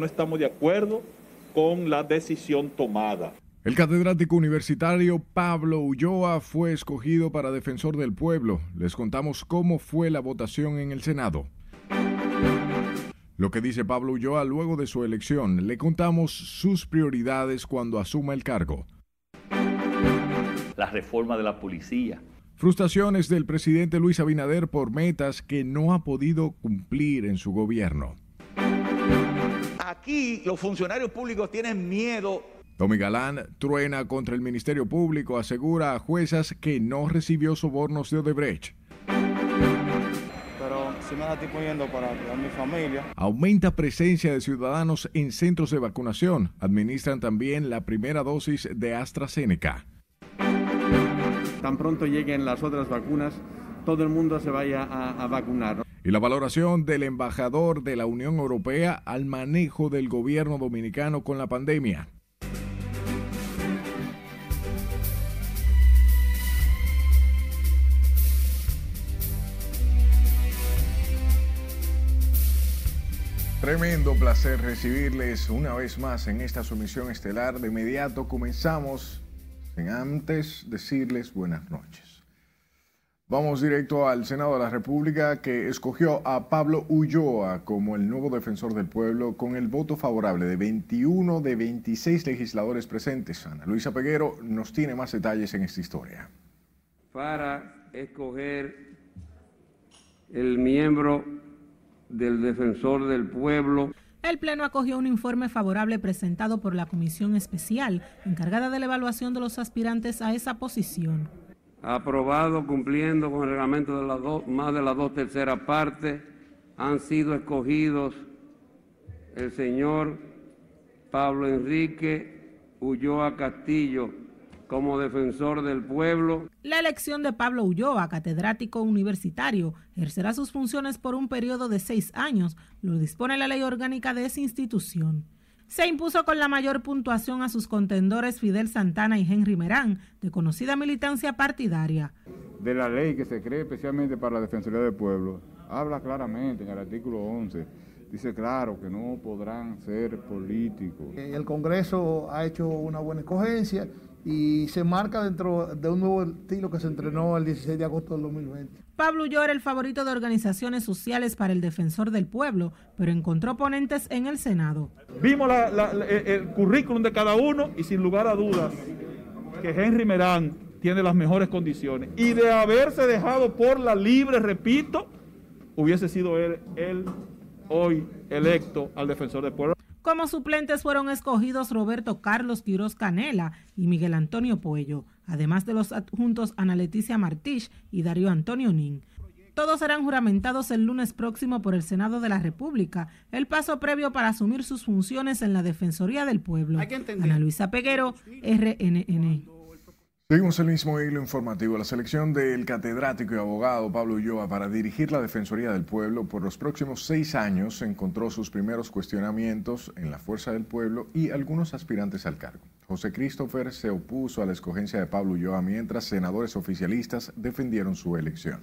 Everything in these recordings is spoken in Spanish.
no estamos de acuerdo con la decisión tomada. El catedrático universitario Pablo Ulloa fue escogido para defensor del pueblo. Les contamos cómo fue la votación en el Senado. Lo que dice Pablo Ulloa luego de su elección. Le contamos sus prioridades cuando asuma el cargo. La reforma de la policía. Frustraciones del presidente Luis Abinader por metas que no ha podido cumplir en su gobierno. Aquí los funcionarios públicos tienen miedo Tommy Galán truena contra el Ministerio Público, asegura a juezas que no recibió sobornos de Odebrecht. Pero si me la estoy poniendo para mi familia. Aumenta presencia de ciudadanos en centros de vacunación. Administran también la primera dosis de AstraZeneca. Tan pronto lleguen las otras vacunas, todo el mundo se vaya a, a vacunar. Y la valoración del embajador de la Unión Europea al manejo del gobierno dominicano con la pandemia. Tremendo placer recibirles una vez más en esta sumisión estelar. De inmediato comenzamos, sin antes decirles buenas noches. Vamos directo al Senado de la República que escogió a Pablo Ulloa como el nuevo defensor del pueblo con el voto favorable de 21 de 26 legisladores presentes. Ana Luisa Peguero nos tiene más detalles en esta historia. Para escoger el miembro del defensor del pueblo. El Pleno acogió un informe favorable presentado por la Comisión Especial, encargada de la evaluación de los aspirantes a esa posición. Aprobado cumpliendo con el reglamento de las dos, más de las dos terceras partes, han sido escogidos el señor Pablo Enrique Ulloa Castillo, como defensor del pueblo. La elección de Pablo Ulloa, catedrático universitario, ejercerá sus funciones por un periodo de seis años, lo dispone la ley orgánica de esa institución. Se impuso con la mayor puntuación a sus contendores Fidel Santana y Henry Merán, de conocida militancia partidaria. De la ley que se cree especialmente para la Defensoría del Pueblo, habla claramente en el artículo 11 dice claro que no podrán ser políticos. El Congreso ha hecho una buena escogencia y se marca dentro de un nuevo estilo que se entrenó el 16 de agosto del 2020. Pablo Ulloa era el favorito de organizaciones sociales para el defensor del pueblo, pero encontró oponentes en el Senado. Vimos el currículum de cada uno y sin lugar a dudas que Henry Merán tiene las mejores condiciones. Y de haberse dejado por la libre, repito, hubiese sido él, él hoy electo al defensor del pueblo. Como suplentes fueron escogidos Roberto Carlos Quiroz Canela y Miguel Antonio Puello, además de los adjuntos Ana Leticia Martich y Darío Antonio Nin. Todos serán juramentados el lunes próximo por el Senado de la República, el paso previo para asumir sus funciones en la Defensoría del Pueblo. Ana Luisa Peguero, RNN. Seguimos el mismo hilo informativo. La selección del catedrático y abogado Pablo Ulloa para dirigir la Defensoría del Pueblo por los próximos seis años encontró sus primeros cuestionamientos en la Fuerza del Pueblo y algunos aspirantes al cargo. José Christopher se opuso a la escogencia de Pablo Ulloa mientras senadores oficialistas defendieron su elección.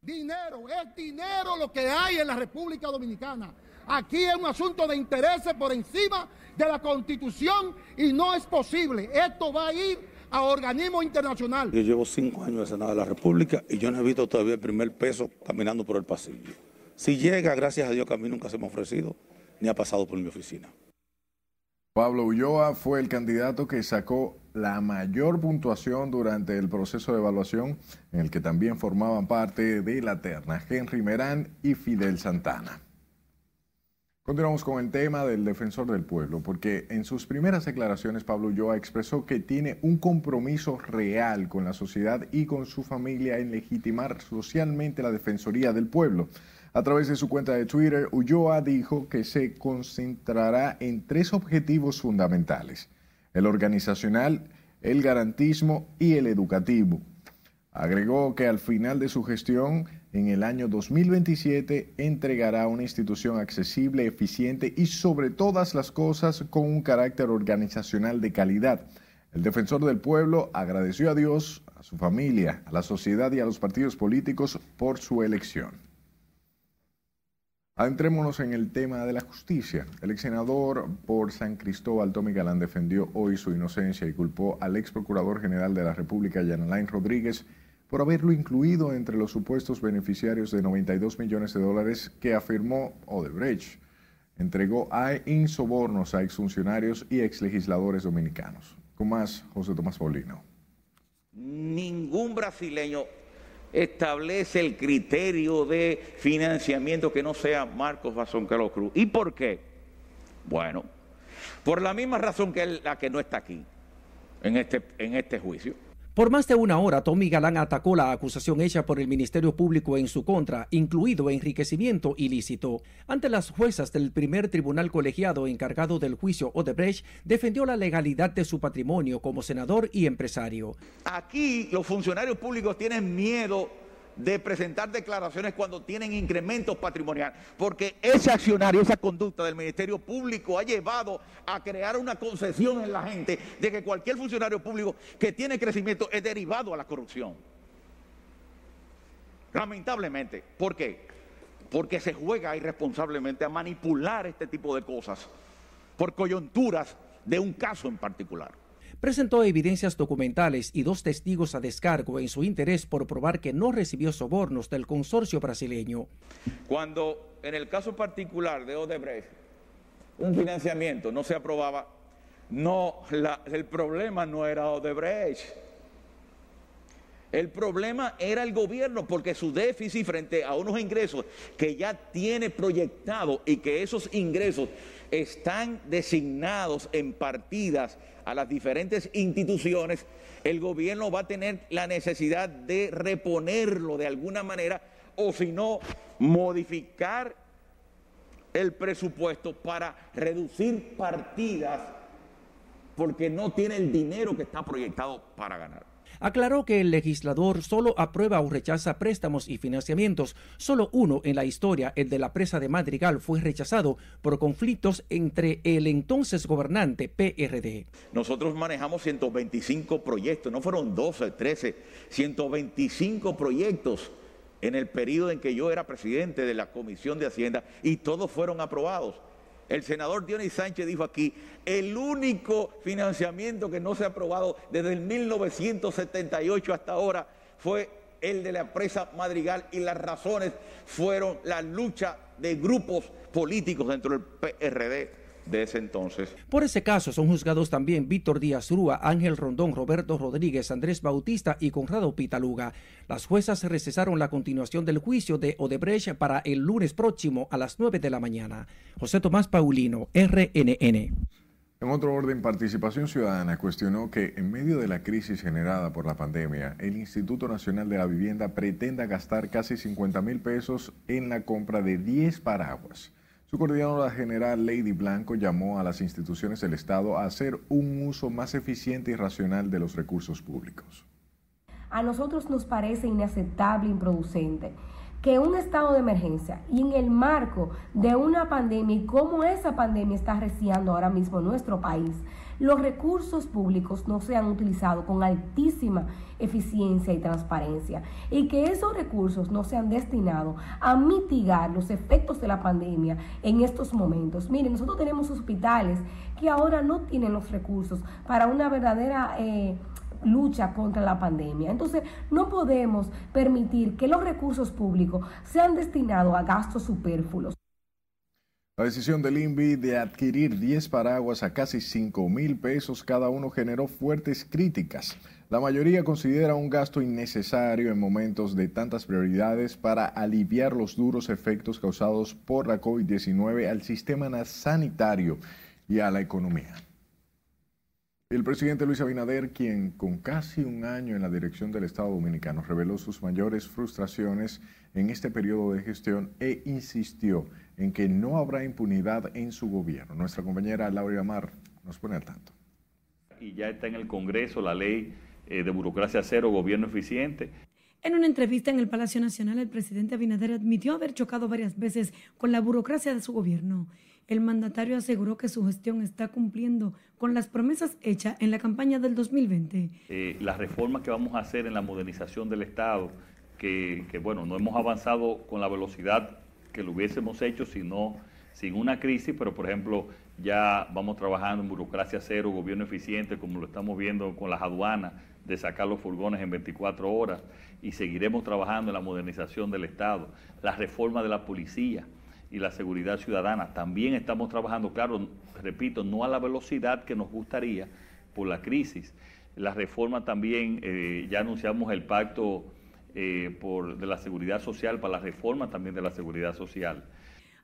Dinero, es dinero lo que hay en la República Dominicana. Aquí es un asunto de intereses por encima de la Constitución y no es posible. Esto va a ir a organismos internacionales. Yo llevo cinco años en el Senado de la República y yo no he visto todavía el primer peso caminando por el pasillo. Si llega, gracias a Dios que a mí nunca se me ha ofrecido ni ha pasado por mi oficina. Pablo Ulloa fue el candidato que sacó la mayor puntuación durante el proceso de evaluación, en el que también formaban parte de la terna Henry Merán y Fidel Santana. Continuamos con el tema del defensor del pueblo, porque en sus primeras declaraciones Pablo Ulloa expresó que tiene un compromiso real con la sociedad y con su familia en legitimar socialmente la defensoría del pueblo. A través de su cuenta de Twitter, Ulloa dijo que se concentrará en tres objetivos fundamentales, el organizacional, el garantismo y el educativo. Agregó que al final de su gestión en el año 2027 entregará una institución accesible, eficiente y sobre todas las cosas con un carácter organizacional de calidad. El defensor del pueblo agradeció a Dios, a su familia, a la sociedad y a los partidos políticos por su elección. Adentrémonos en el tema de la justicia. El ex senador por San Cristóbal, Tommy Galán, defendió hoy su inocencia y culpó al ex procurador general de la República, Yanalain Rodríguez, por haberlo incluido entre los supuestos beneficiarios de 92 millones de dólares que afirmó Odebrecht. Entregó a insobornos a exfuncionarios y exlegisladores dominicanos. Con más, José Tomás Paulino. Ningún brasileño establece el criterio de financiamiento que no sea Marcos Vasonquelo Cruz. ¿Y por qué? Bueno, por la misma razón que la que no está aquí en este, en este juicio. Por más de una hora, Tommy Galán atacó la acusación hecha por el Ministerio Público en su contra, incluido enriquecimiento ilícito. Ante las juezas del primer tribunal colegiado encargado del juicio Odebrecht, defendió la legalidad de su patrimonio como senador y empresario. Aquí los funcionarios públicos tienen miedo de presentar declaraciones cuando tienen incrementos patrimoniales, porque ese accionario, esa conducta del Ministerio Público ha llevado a crear una concesión en la gente de que cualquier funcionario público que tiene crecimiento es derivado a la corrupción. Lamentablemente, ¿por qué? Porque se juega irresponsablemente a manipular este tipo de cosas por coyunturas de un caso en particular presentó evidencias documentales y dos testigos a descargo en su interés por probar que no recibió sobornos del consorcio brasileño. Cuando en el caso particular de Odebrecht un financiamiento no se aprobaba, no, el problema no era Odebrecht. El problema era el gobierno porque su déficit frente a unos ingresos que ya tiene proyectado y que esos ingresos están designados en partidas a las diferentes instituciones, el gobierno va a tener la necesidad de reponerlo de alguna manera o si no, modificar el presupuesto para reducir partidas porque no tiene el dinero que está proyectado para ganar aclaró que el legislador solo aprueba o rechaza préstamos y financiamientos. Solo uno en la historia, el de la presa de Madrigal, fue rechazado por conflictos entre el entonces gobernante PRD. Nosotros manejamos 125 proyectos, no fueron 12, 13, 125 proyectos en el periodo en que yo era presidente de la Comisión de Hacienda y todos fueron aprobados. El senador Dionis Sánchez dijo aquí, el único financiamiento que no se ha aprobado desde el 1978 hasta ahora fue el de la empresa Madrigal y las razones fueron la lucha de grupos políticos dentro del PRD de ese entonces. Por ese caso son juzgados también Víctor Díaz Rúa, Ángel Rondón, Roberto Rodríguez, Andrés Bautista y Conrado Pitaluga. Las juezas recesaron la continuación del juicio de Odebrecht para el lunes próximo a las 9 de la mañana. José Tomás Paulino, RNN. En otro orden, Participación Ciudadana cuestionó que en medio de la crisis generada por la pandemia, el Instituto Nacional de la Vivienda pretenda gastar casi 50 mil pesos en la compra de 10 paraguas. Su coordinadora general, Lady Blanco, llamó a las instituciones del Estado a hacer un uso más eficiente y racional de los recursos públicos. A nosotros nos parece inaceptable improducente que un estado de emergencia y en el marco de una pandemia y cómo esa pandemia está reciando ahora mismo nuestro país, los recursos públicos no sean utilizados con altísima eficiencia y transparencia y que esos recursos no sean destinados a mitigar los efectos de la pandemia en estos momentos. Miren, nosotros tenemos hospitales que ahora no tienen los recursos para una verdadera... Eh, lucha contra la pandemia. Entonces, no podemos permitir que los recursos públicos sean destinados a gastos superfluos. La decisión del INVI de adquirir 10 paraguas a casi 5 mil pesos cada uno generó fuertes críticas. La mayoría considera un gasto innecesario en momentos de tantas prioridades para aliviar los duros efectos causados por la COVID-19 al sistema sanitario y a la economía. El presidente Luis Abinader, quien con casi un año en la dirección del Estado Dominicano reveló sus mayores frustraciones en este periodo de gestión e insistió en que no habrá impunidad en su gobierno. Nuestra compañera Laura Amar nos pone al tanto. Y ya está en el Congreso la ley eh, de burocracia cero, gobierno eficiente. En una entrevista en el Palacio Nacional, el presidente Abinader admitió haber chocado varias veces con la burocracia de su gobierno. El mandatario aseguró que su gestión está cumpliendo con las promesas hechas en la campaña del 2020. Eh, las reformas que vamos a hacer en la modernización del Estado, que, que bueno, no hemos avanzado con la velocidad que lo hubiésemos hecho si no, sin una crisis, pero por ejemplo ya vamos trabajando en burocracia cero, gobierno eficiente, como lo estamos viendo con las aduanas, de sacar los furgones en 24 horas, y seguiremos trabajando en la modernización del Estado, la reforma de la policía y la seguridad ciudadana. También estamos trabajando, claro, repito, no a la velocidad que nos gustaría por la crisis. La reforma también, eh, ya anunciamos el pacto eh, por, de la seguridad social para la reforma también de la seguridad social.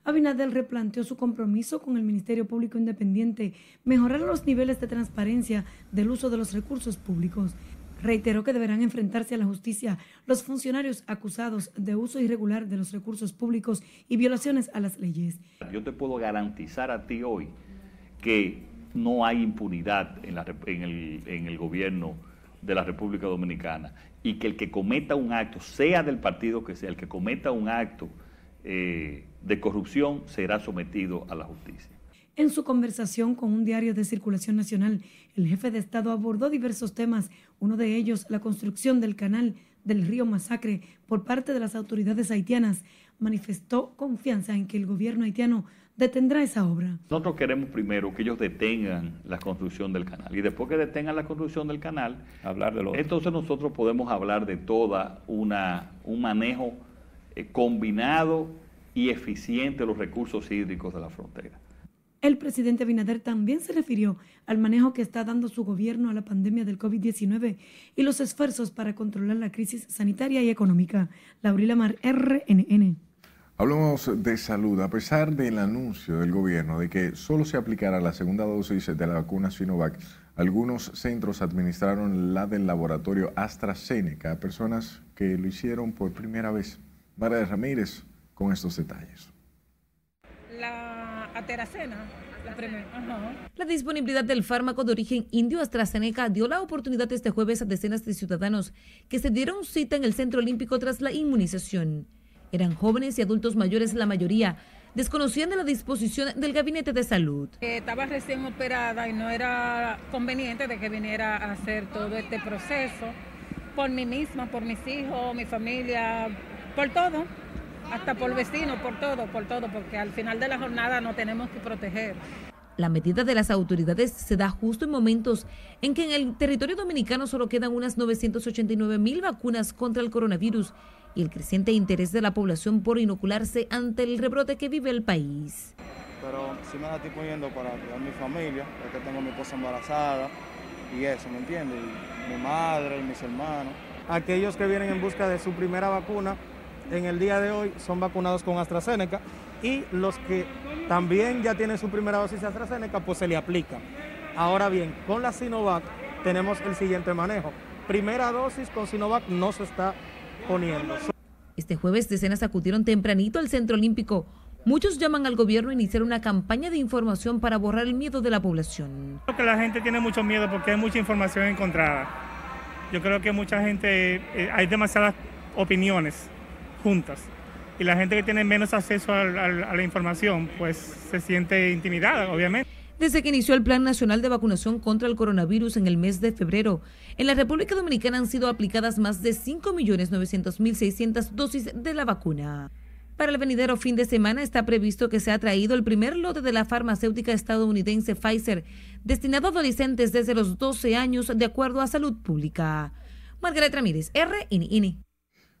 Abinadel replanteó su compromiso con el Ministerio Público Independiente, mejorar los niveles de transparencia del uso de los recursos públicos. Reiteró que deberán enfrentarse a la justicia los funcionarios acusados de uso irregular de los recursos públicos y violaciones a las leyes. Yo te puedo garantizar a ti hoy que no hay impunidad en, el, en el gobierno de la República Dominicana y que el que cometa un acto, sea del partido que sea, el que cometa un acto eh, de corrupción será sometido a la justicia. En su conversación con un diario de circulación nacional, el jefe de Estado abordó diversos temas, uno de ellos la construcción del canal del río Masacre por parte de las autoridades haitianas. Manifestó confianza en que el gobierno haitiano detendrá esa obra. Nosotros queremos primero que ellos detengan la construcción del canal y después que detengan la construcción del canal, hablar de lo entonces nosotros podemos hablar de toda una un manejo eh, combinado y eficiente de los recursos hídricos de la frontera. El presidente Binader también se refirió al manejo que está dando su gobierno a la pandemia del COVID-19 y los esfuerzos para controlar la crisis sanitaria y económica. Laurila Mar, RNN. Hablamos de salud. A pesar del anuncio del gobierno de que solo se aplicará la segunda dosis de la vacuna Sinovac, algunos centros administraron la del laboratorio AstraZeneca a personas que lo hicieron por primera vez. María Ramírez con estos detalles. La ateracena. La disponibilidad del fármaco de origen indio AstraZeneca dio la oportunidad este jueves a decenas de ciudadanos que se dieron cita en el Centro Olímpico tras la inmunización. Eran jóvenes y adultos mayores la mayoría, desconocían de la disposición del Gabinete de Salud. Estaba recién operada y no era conveniente de que viniera a hacer todo este proceso por mí misma, por mis hijos, mi familia, por todo hasta por vecinos, por todo, por todo, porque al final de la jornada no tenemos que proteger. La medida de las autoridades se da justo en momentos en que en el territorio dominicano solo quedan unas 989 mil vacunas contra el coronavirus y el creciente interés de la población por inocularse ante el rebrote que vive el país. Pero si me la estoy poniendo para cuidar a mi familia, porque tengo a mi esposa embarazada y eso, ¿me entiendes? mi madre y mis hermanos. Aquellos que vienen en busca de su primera vacuna, en el día de hoy son vacunados con AstraZeneca y los que también ya tienen su primera dosis de AstraZeneca, pues se le aplica. Ahora bien, con la Sinovac tenemos el siguiente manejo. Primera dosis con Sinovac no se está poniendo. Este jueves decenas acudieron tempranito al Centro Olímpico. Muchos llaman al gobierno a iniciar una campaña de información para borrar el miedo de la población. Creo que la gente tiene mucho miedo porque hay mucha información encontrada. Yo creo que mucha gente, eh, hay demasiadas opiniones juntas. Y la gente que tiene menos acceso a, la información, pues se siente intimidada, obviamente. Desde que inició el Plan Nacional de Vacunación contra el Coronavirus en el mes de febrero, en la República Dominicana han sido aplicadas más de 5.900.600 dosis de la vacuna. Para el venidero fin de semana está previsto que se ha traído el primer lote de la farmacéutica estadounidense Pfizer, destinado a adolescentes desde los 12 años, de acuerdo a Salud Pública. Margaret Ramírez, RNN.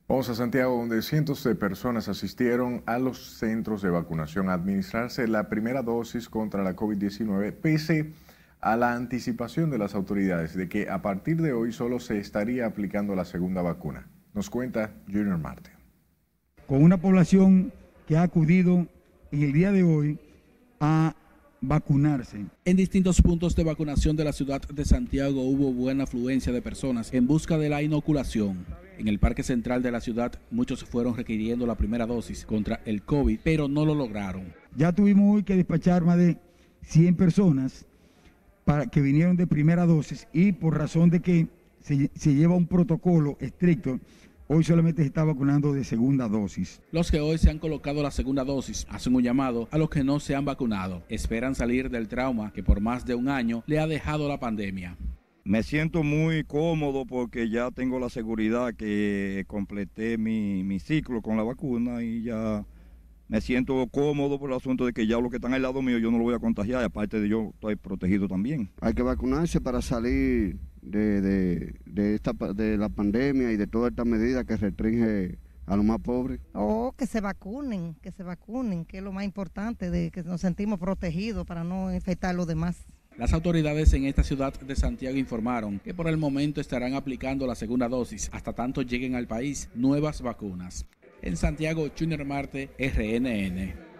Vamos a Santiago, donde cientos de personas asistieron a los centros de vacunación a administrarse la primera dosis contra la COVID-19, pese a la anticipación de las autoridades de que a partir de hoy solo se estaría aplicando la segunda vacuna. Nos cuenta Junior Martin. Con una población que ha acudido en el día de hoy a vacunarse. En distintos puntos de vacunación de la ciudad de Santiago hubo buena afluencia de personas en busca de la inoculación. En el Parque Central de la ciudad muchos fueron requiriendo la primera dosis contra el COVID, pero no lo lograron. Ya tuvimos hoy que despachar más de 100 personas para que vinieron de primera dosis y por razón de que se, se lleva un protocolo estricto, Hoy solamente se está vacunando de segunda dosis. Los que hoy se han colocado la segunda dosis hacen un llamado a los que no se han vacunado. Esperan salir del trauma que por más de un año le ha dejado la pandemia. Me siento muy cómodo porque ya tengo la seguridad que completé mi, ciclo con la vacuna y ya me siento cómodo por el asunto de que ya los que están al lado mío yo no lo voy a contagiar, y aparte de yo estoy protegido también. Hay que vacunarse para salir de, de, de, esta, de la pandemia y de todas estas medidas que restringe a los más pobres. O que se vacunen, que se vacunen, que es lo más importante, de que nos sentimos protegidos para no infectar a los demás. Las autoridades en esta ciudad de Santiago informaron que por el momento estarán aplicando la segunda dosis hasta tanto lleguen al país nuevas vacunas. En Santiago, Junior Marte, RNN.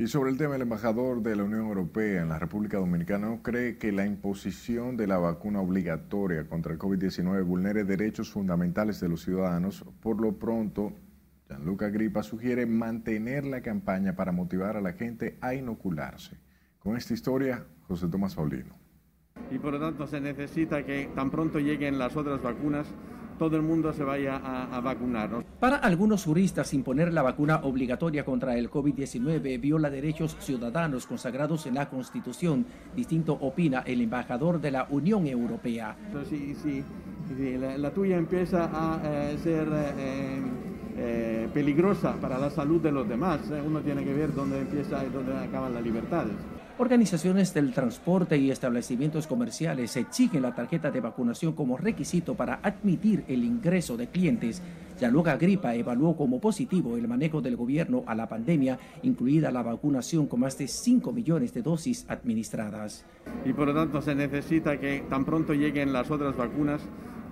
Y sobre el tema, el embajador de la Unión Europea en la República Dominicana cree que la imposición de la vacuna obligatoria contra el COVID-19 vulnere derechos fundamentales de los ciudadanos. Por lo pronto, Gianluca Gripa sugiere mantener la campaña para motivar a la gente a inocularse. Con esta historia, José Tomás Paulino. Y por lo tanto se necesita que tan pronto lleguen las otras vacunas, todo el mundo se vaya a, a vacunar. ¿no? Para algunos juristas, imponer la vacuna obligatoria contra el COVID-19 viola derechos ciudadanos consagrados en la Constitución. Distinto opina el embajador de la Unión Europea. Si, si, si la, la, tuya empieza a eh, ser eh, eh, peligrosa para la salud de los demás, eh, uno tiene que ver dónde empieza y dónde acaban las libertades. Organizaciones del transporte y establecimientos comerciales exigen la tarjeta de vacunación como requisito para admitir el ingreso de clientes. Gianluca Gripa evaluó como positivo el manejo del gobierno a la pandemia, incluida la vacunación con más de 5 millones de dosis administradas. Y por lo tanto se necesita que tan pronto lleguen las otras vacunas,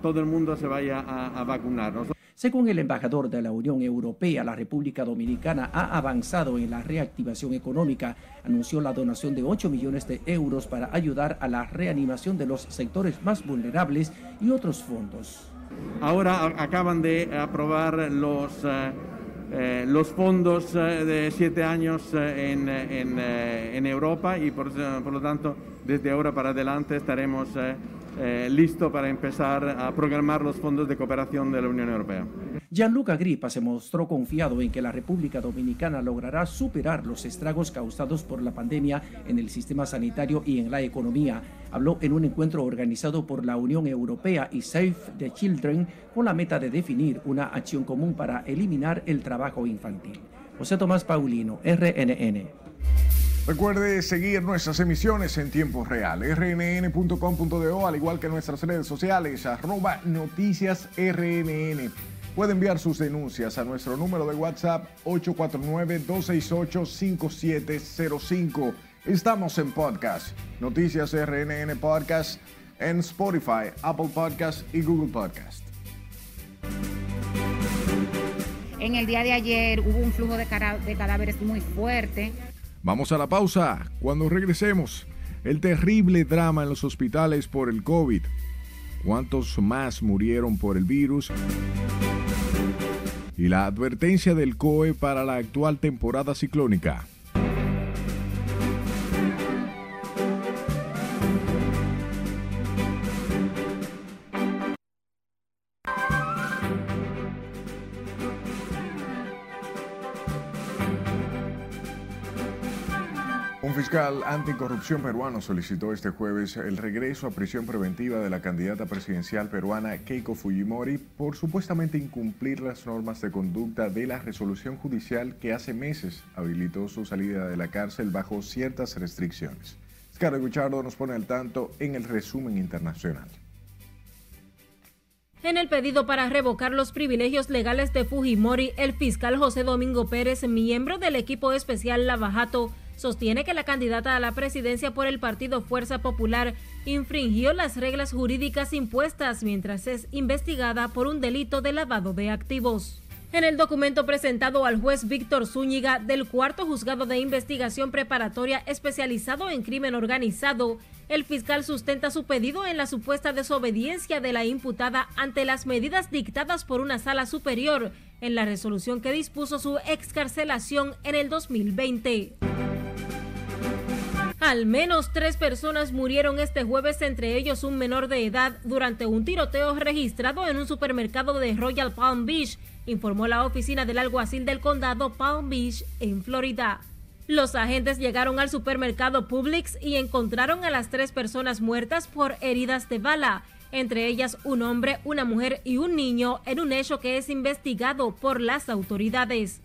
todo el mundo se vaya a, vacunar. Según el embajador de la Unión Europea, la República Dominicana ha avanzado en la reactivación económica. Anunció la donación de 8 millones de euros para ayudar a la reanimación de los sectores más vulnerables y otros fondos. Ahora acaban de aprobar los, eh, eh, los fondos eh, de siete años en, en, en, Europa y por, por, lo tanto desde ahora para adelante estaremos eh, listo para empezar a programar los fondos de cooperación de la Unión Europea. Gianluca Gripa se mostró confiado en que la República Dominicana logrará superar los estragos causados por la pandemia en el sistema sanitario y en la economía. Habló en un encuentro organizado por la Unión Europea y Save the Children con la meta de definir una acción común para eliminar el trabajo infantil. José Tomás Paulino, RNN. Recuerde seguir nuestras emisiones en tiempo real, rnn.com.do, al igual que nuestras redes sociales, arroba noticias rnn. Puede enviar sus denuncias a nuestro número de WhatsApp 849-268-5705. Estamos en podcast, Noticias RNN Podcast, en Spotify, Apple Podcast y Google Podcast. En el día de ayer hubo un flujo de, de cadáveres muy fuerte. Vamos a la pausa. Cuando regresemos, el terrible drama en los hospitales por el COVID. ¿Cuántos más murieron por el virus? Y la advertencia del COE para la actual temporada ciclónica. Fiscal anticorrupción peruano solicitó este jueves el regreso a prisión preventiva de la candidata presidencial peruana Keiko Fujimori por supuestamente incumplir las normas de conducta de la resolución judicial que hace meses habilitó su salida de la cárcel bajo ciertas restricciones. Scarlett Guichardo nos pone al tanto en el resumen internacional. En el pedido para revocar los privilegios legales de Fujimori, el fiscal José Domingo Pérez, miembro del equipo especial Lavajato, sostiene que la candidata a la presidencia por el partido Fuerza Popular infringió las reglas jurídicas impuestas mientras es investigada por un delito de lavado de activos. En el documento presentado al juez Víctor Zúñiga del cuarto juzgado de investigación preparatoria especializado en crimen organizado, el fiscal sustenta su pedido en la supuesta desobediencia de la imputada ante las medidas dictadas por una sala superior en la resolución que dispuso su excarcelación en el 2020. Al menos tres personas murieron este jueves, entre ellos un menor de edad, durante un tiroteo registrado en un supermercado de Royal Palm Beach, informó la oficina del alguacil del condado Palm Beach, en Florida. Los agentes llegaron al supermercado Publix y encontraron a las tres personas muertas por heridas de bala, entre ellas un hombre, una mujer y un niño, en un hecho que es investigado por las autoridades.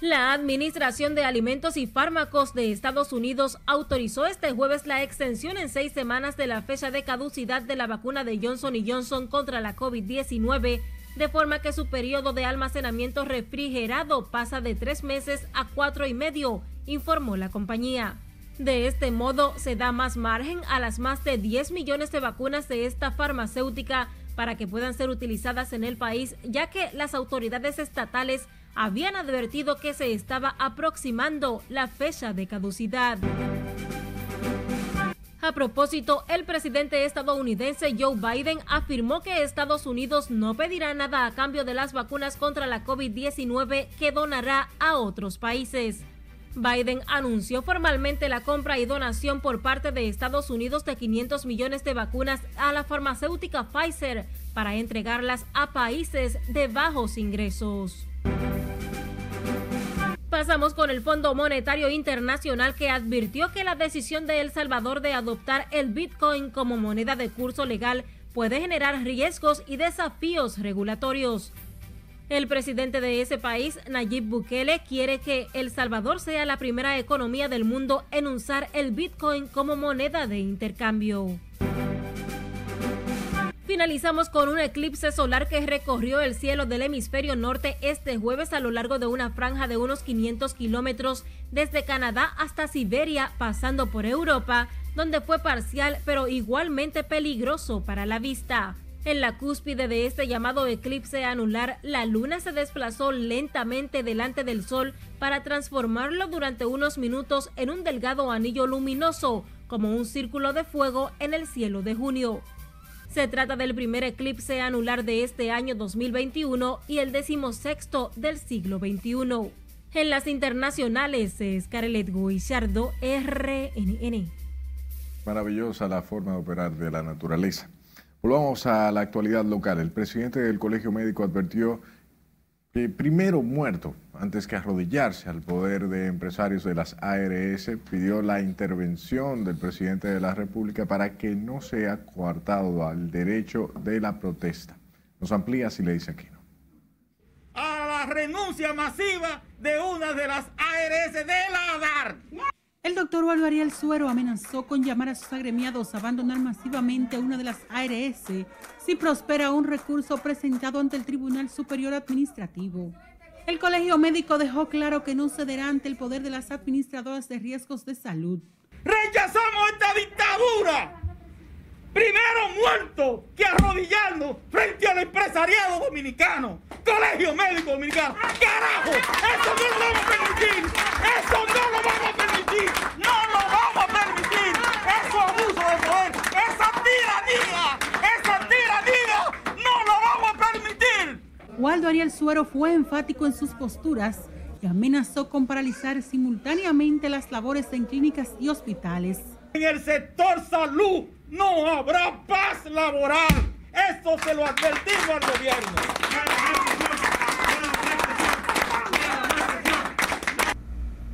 La Administración de Alimentos y Fármacos de Estados Unidos autorizó este jueves la extensión en seis semanas de la fecha de caducidad de la vacuna de Johnson Johnson contra la COVID-19, de forma que su periodo de almacenamiento refrigerado pasa de tres meses a cuatro y medio, informó la compañía. De este modo, se da más margen a las más de 10 millones de vacunas de esta farmacéutica para que puedan ser utilizadas en el país, ya que las autoridades estatales habían advertido que se estaba aproximando la fecha de caducidad. A propósito, el presidente estadounidense Joe Biden afirmó que Estados Unidos no pedirá nada a cambio de las vacunas contra la COVID-19 que donará a otros países. Biden anunció formalmente la compra y donación por parte de Estados Unidos de 500 millones de vacunas a la farmacéutica Pfizer para entregarlas a países de bajos ingresos. Pasamos con el Fondo Monetario Internacional que advirtió que la decisión de El Salvador de adoptar el Bitcoin como moneda de curso legal puede generar riesgos y desafíos regulatorios. El presidente de ese país, Nayib Bukele, quiere que El Salvador sea la primera economía del mundo en usar el Bitcoin como moneda de intercambio. Finalizamos con un eclipse solar que recorrió el cielo del hemisferio norte este jueves a lo largo de una franja de unos 500 kilómetros desde Canadá hasta Siberia, pasando por Europa, donde fue parcial pero igualmente peligroso para la vista. En la cúspide de este llamado eclipse anular, la luna se desplazó lentamente delante del sol para transformarlo durante unos minutos en un delgado anillo luminoso, como un círculo de fuego en el cielo de junio. Se trata del primer eclipse anular de este año 2021 y el decimosexto del siglo XXI. En las internacionales, Scarlett Guillardo, RNN. Maravillosa la forma de operar de la naturaleza. Volvamos a la actualidad local. El presidente del Colegio Médico advirtió que primero muerto antes que arrodillarse al poder de empresarios de las ARS, pidió la intervención del presidente de la República para que no sea coartado al derecho de la protesta. Nos amplía si le dice aquí no. A la renuncia masiva de una de las ARS de la DAR. El doctor Waldo Ariel Suero amenazó con llamar a sus agremiados a abandonar masivamente una de las ARS si prospera un recurso presentado ante el Tribunal Superior Administrativo. El Colegio Médico dejó claro que no cederá ante el poder de las administradoras de riesgos de salud. ¡Rechazamos esta dictadura! Primero muerto que arrodillando frente al empresariado dominicano. Colegio Médico Dominicano. ¡Carajo! ¡Eso no lo vamos a! Suero fue enfático en sus posturas y amenazó con paralizar simultáneamente las labores en clínicas y hospitales. En el sector salud no habrá paz laboral. Esto se lo advertimos al gobierno.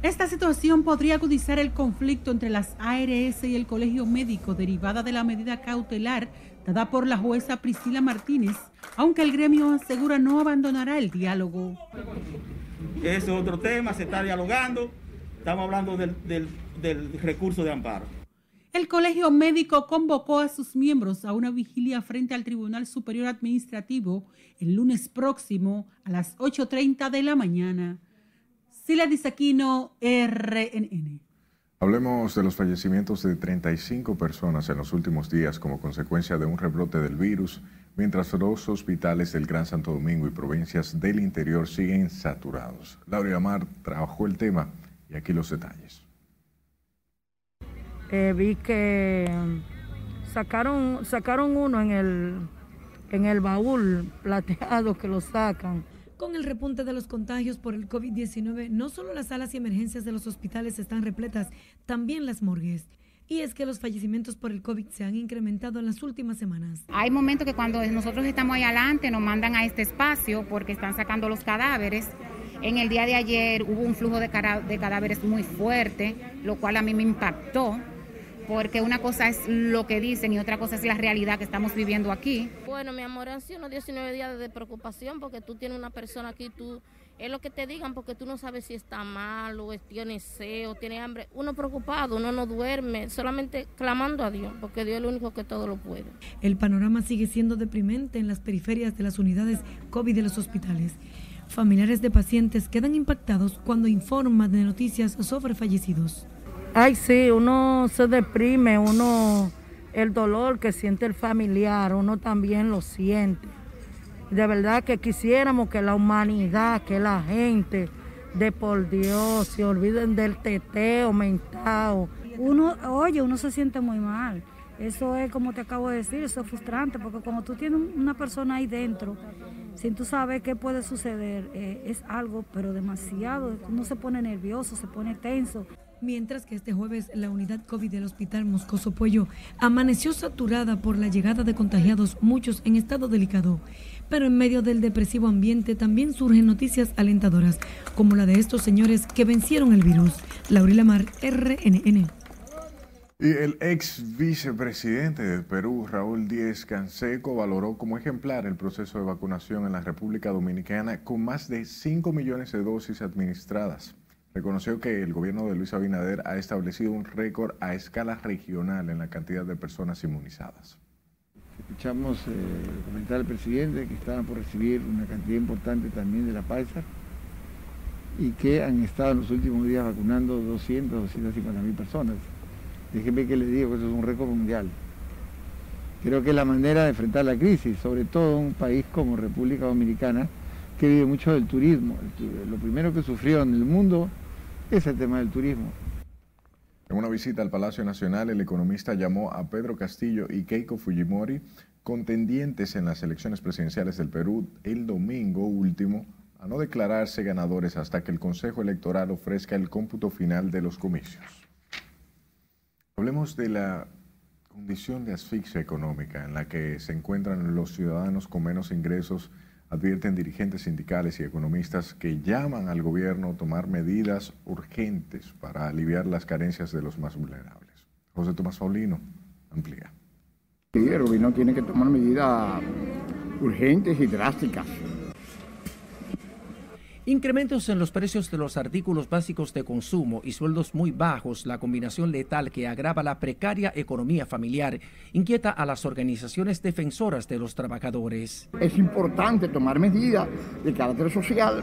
Esta situación podría agudizar el conflicto entre las ARS y el Colegio Médico derivada de la medida cautelar dada por la jueza Priscila Martínez, aunque el gremio asegura no abandonará el diálogo. Es otro tema, se está dialogando. Estamos hablando del, del, del recurso de amparo. El Colegio Médico convocó a sus miembros a una vigilia frente al Tribunal Superior Administrativo el lunes próximo a las 8.30 de la mañana. Sila Disaquino, RNN. Hablemos de los fallecimientos de 35 personas en los últimos días como consecuencia de un rebrote del virus, mientras los hospitales del Gran Santo Domingo y provincias del interior siguen saturados. Laura Amar trabajó el tema y aquí los detalles. Eh, vi que sacaron, sacaron uno en el, en el baúl plateado que lo sacan. Con el repunte de los contagios por el COVID-19, no solo las salas y emergencias de los hospitales están repletas, también las morgues. Y es que los fallecimientos por el COVID se han incrementado en las últimas semanas. Hay momentos que cuando nosotros estamos ahí adelante nos mandan a este espacio porque están sacando los cadáveres. En el día de ayer hubo un flujo de, cadáveres muy fuerte, lo cual a mí me impactó porque una cosa es lo que dicen y otra cosa es la realidad que estamos viviendo aquí. Bueno, mi amor, han sido unos 19 días de preocupación porque tú tienes una persona aquí, tú es lo que te digan porque tú no sabes si está mal o tiene sed o tiene hambre. Uno preocupado, uno no duerme, solamente clamando a Dios, porque Dios es el único que todo lo puede. El panorama sigue siendo deprimente en las periferias de las unidades COVID de los hospitales. Familiares de pacientes quedan impactados cuando informan de noticias sobre fallecidos. Ay, sí, uno se deprime, uno, el dolor que siente el familiar, uno también lo siente. De verdad que quisiéramos que la humanidad, que la gente, de por Dios, se olviden del teteo mental. Uno, oye, uno se siente muy mal. Eso es como te acabo de decir, eso es frustrante, porque cuando tú tienes una persona ahí dentro, sin tú sabes qué puede suceder, eh, es algo, pero demasiado, uno se pone nervioso, se pone tenso. Mientras que este jueves la unidad COVID del Hospital Moscoso Pollo amaneció saturada por la llegada de contagiados, muchos en estado delicado. Pero en medio del depresivo ambiente también surgen noticias alentadoras, como la de estos señores que vencieron el virus. Laurila Mar, RNN. Y el ex vicepresidente de Perú, Raúl Díez Canseco, valoró como ejemplar el proceso de vacunación en la República Dominicana con más de 5 millones de dosis administradas. Reconoció que el gobierno de Luis Abinader ha establecido un récord a escala regional en la cantidad de personas inmunizadas. Escuchamos eh, comentar al presidente que estaban por recibir una cantidad importante también de la Pfizer y que han estado en los últimos días vacunando 200, 250 mil personas. Déjeme que le digo que eso es un récord mundial. Creo que es la manera de enfrentar la crisis, sobre todo en un país como República Dominicana, que vive mucho del turismo. Lo primero que sufrió en el mundo es el tema del turismo. En una visita al Palacio Nacional, el economista llamó a Pedro Castillo y Keiko Fujimori contendientes en las elecciones presidenciales del Perú el domingo último a no declararse ganadores hasta que el Consejo Electoral ofrezca el cómputo final de los comicios. Hablemos de la condición de asfixia económica en la que se encuentran los ciudadanos con menos ingresos, advierten dirigentes sindicales y economistas que llaman al gobierno a tomar medidas urgentes para aliviar las carencias de los más vulnerables. José Tomás Paulino amplía. Sí, el gobierno tiene que tomar medidas urgentes y drásticas Incrementos en los precios de los artículos básicos de consumo y sueldos muy bajos, la combinación letal que agrava la precaria economía familiar, inquieta a las organizaciones defensoras de los trabajadores. Es importante tomar medidas de carácter social,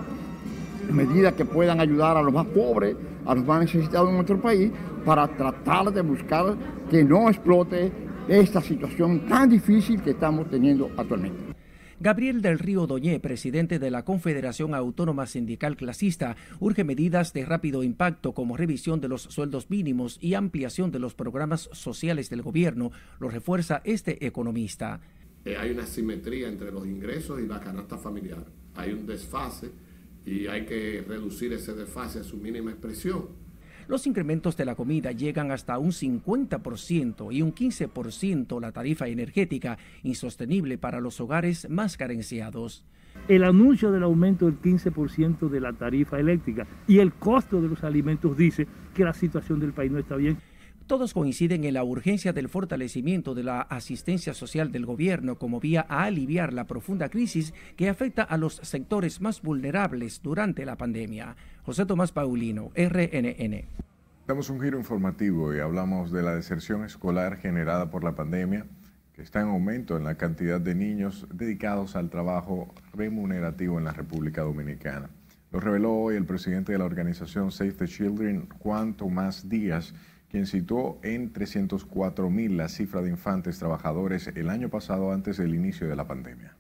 medidas que puedan ayudar a los más pobres, a los más necesitados en nuestro país, para tratar de buscar que no explote esta situación tan difícil que estamos teniendo actualmente. Gabriel del Río Doñé, presidente de la Confederación Autónoma Sindical Clasista, urge medidas de rápido impacto como revisión de los sueldos mínimos y ampliación de los programas sociales del gobierno, lo refuerza este economista. Eh, hay una simetría entre los ingresos y la canasta familiar. Hay un desfase y hay que reducir ese desfase a su mínima expresión. Los incrementos de la comida llegan hasta un 50% y un 15% la tarifa energética, insostenible para los hogares más carenciados. El anuncio del aumento del 15% de la tarifa eléctrica y el costo de los alimentos dice que la situación del país no está bien. Todos coinciden en la urgencia del fortalecimiento de la asistencia social del gobierno como vía a aliviar la profunda crisis que afecta a los sectores más vulnerables durante la pandemia. José Tomás Paulino, RNN. Damos un giro informativo y hablamos de la deserción escolar generada por la pandemia, que está en aumento en la cantidad de niños dedicados al trabajo remunerativo en la República Dominicana. Lo reveló hoy el presidente de la organización Save the Children, Juan Tomás Díaz, quien situó en 304 mil la cifra de infantes trabajadores el año pasado antes del inicio de la pandemia.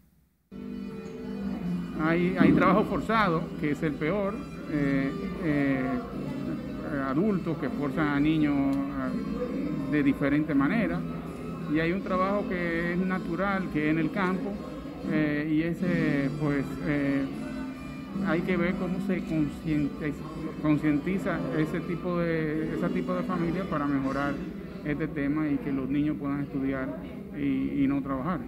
Hay, hay trabajo forzado, que es el peor, eh, eh, adultos que forzan a niños eh, de diferente manera, y hay un trabajo que es natural, que es en el campo, y ese pues hay que ver cómo se concientiza ese tipo de ese tipo de familia para mejorar este tema y que los niños puedan estudiar y, y no trabajar.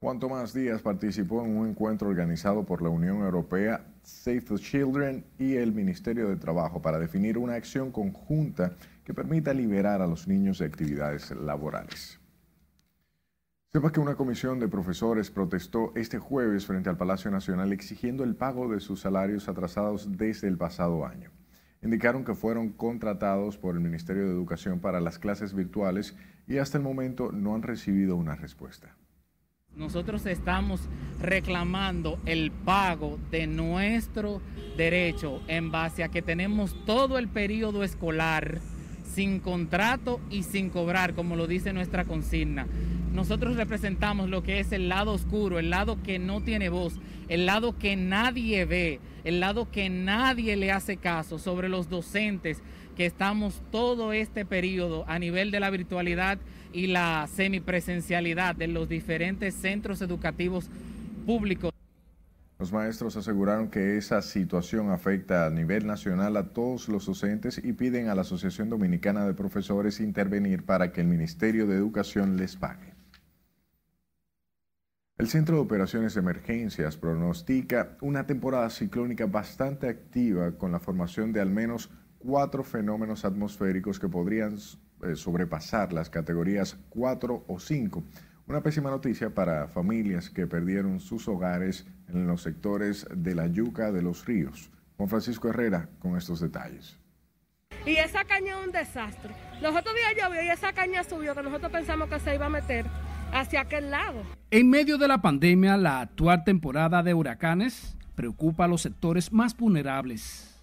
Juan Tomás Díaz participó en un encuentro organizado por la Unión Europea, Save the Children y el Ministerio de Trabajo para definir una acción conjunta que permita liberar a los niños de actividades laborales. Sepa que una comisión de profesores protestó este jueves frente al Palacio Nacional exigiendo el pago de sus salarios atrasados desde el pasado año. Indicaron que fueron contratados por el Ministerio de Educación para las clases virtuales y hasta el momento no han recibido una respuesta. Nosotros estamos reclamando el pago de nuestro derecho en base a que tenemos todo el periodo escolar sin contrato y sin cobrar, como lo dice nuestra consigna. Nosotros representamos lo que es el lado oscuro, el lado que no tiene voz, el lado que nadie ve, el lado que nadie le hace caso sobre los docentes que estamos todo este periodo a nivel de la virtualidad y la semipresencialidad de los diferentes centros educativos públicos. Los maestros aseguraron que esa situación afecta a nivel nacional a todos los docentes y piden a la Asociación Dominicana de Profesores intervenir para que el Ministerio de Educación les pague. El Centro de Operaciones de Emergencias pronostica una temporada ciclónica bastante activa con la formación de al menos cuatro fenómenos atmosféricos que podrían eh, sobrepasar las categorías 4 o 5. Una pésima noticia para familias que perdieron sus hogares en los sectores de la yuca de los ríos. Juan Francisco Herrera con estos detalles. Y esa caña es un desastre. Los otros días llovió y esa caña subió, que nosotros pensamos que se iba a meter hacia aquel lado. En medio de la pandemia, la actual temporada de huracanes preocupa a los sectores más vulnerables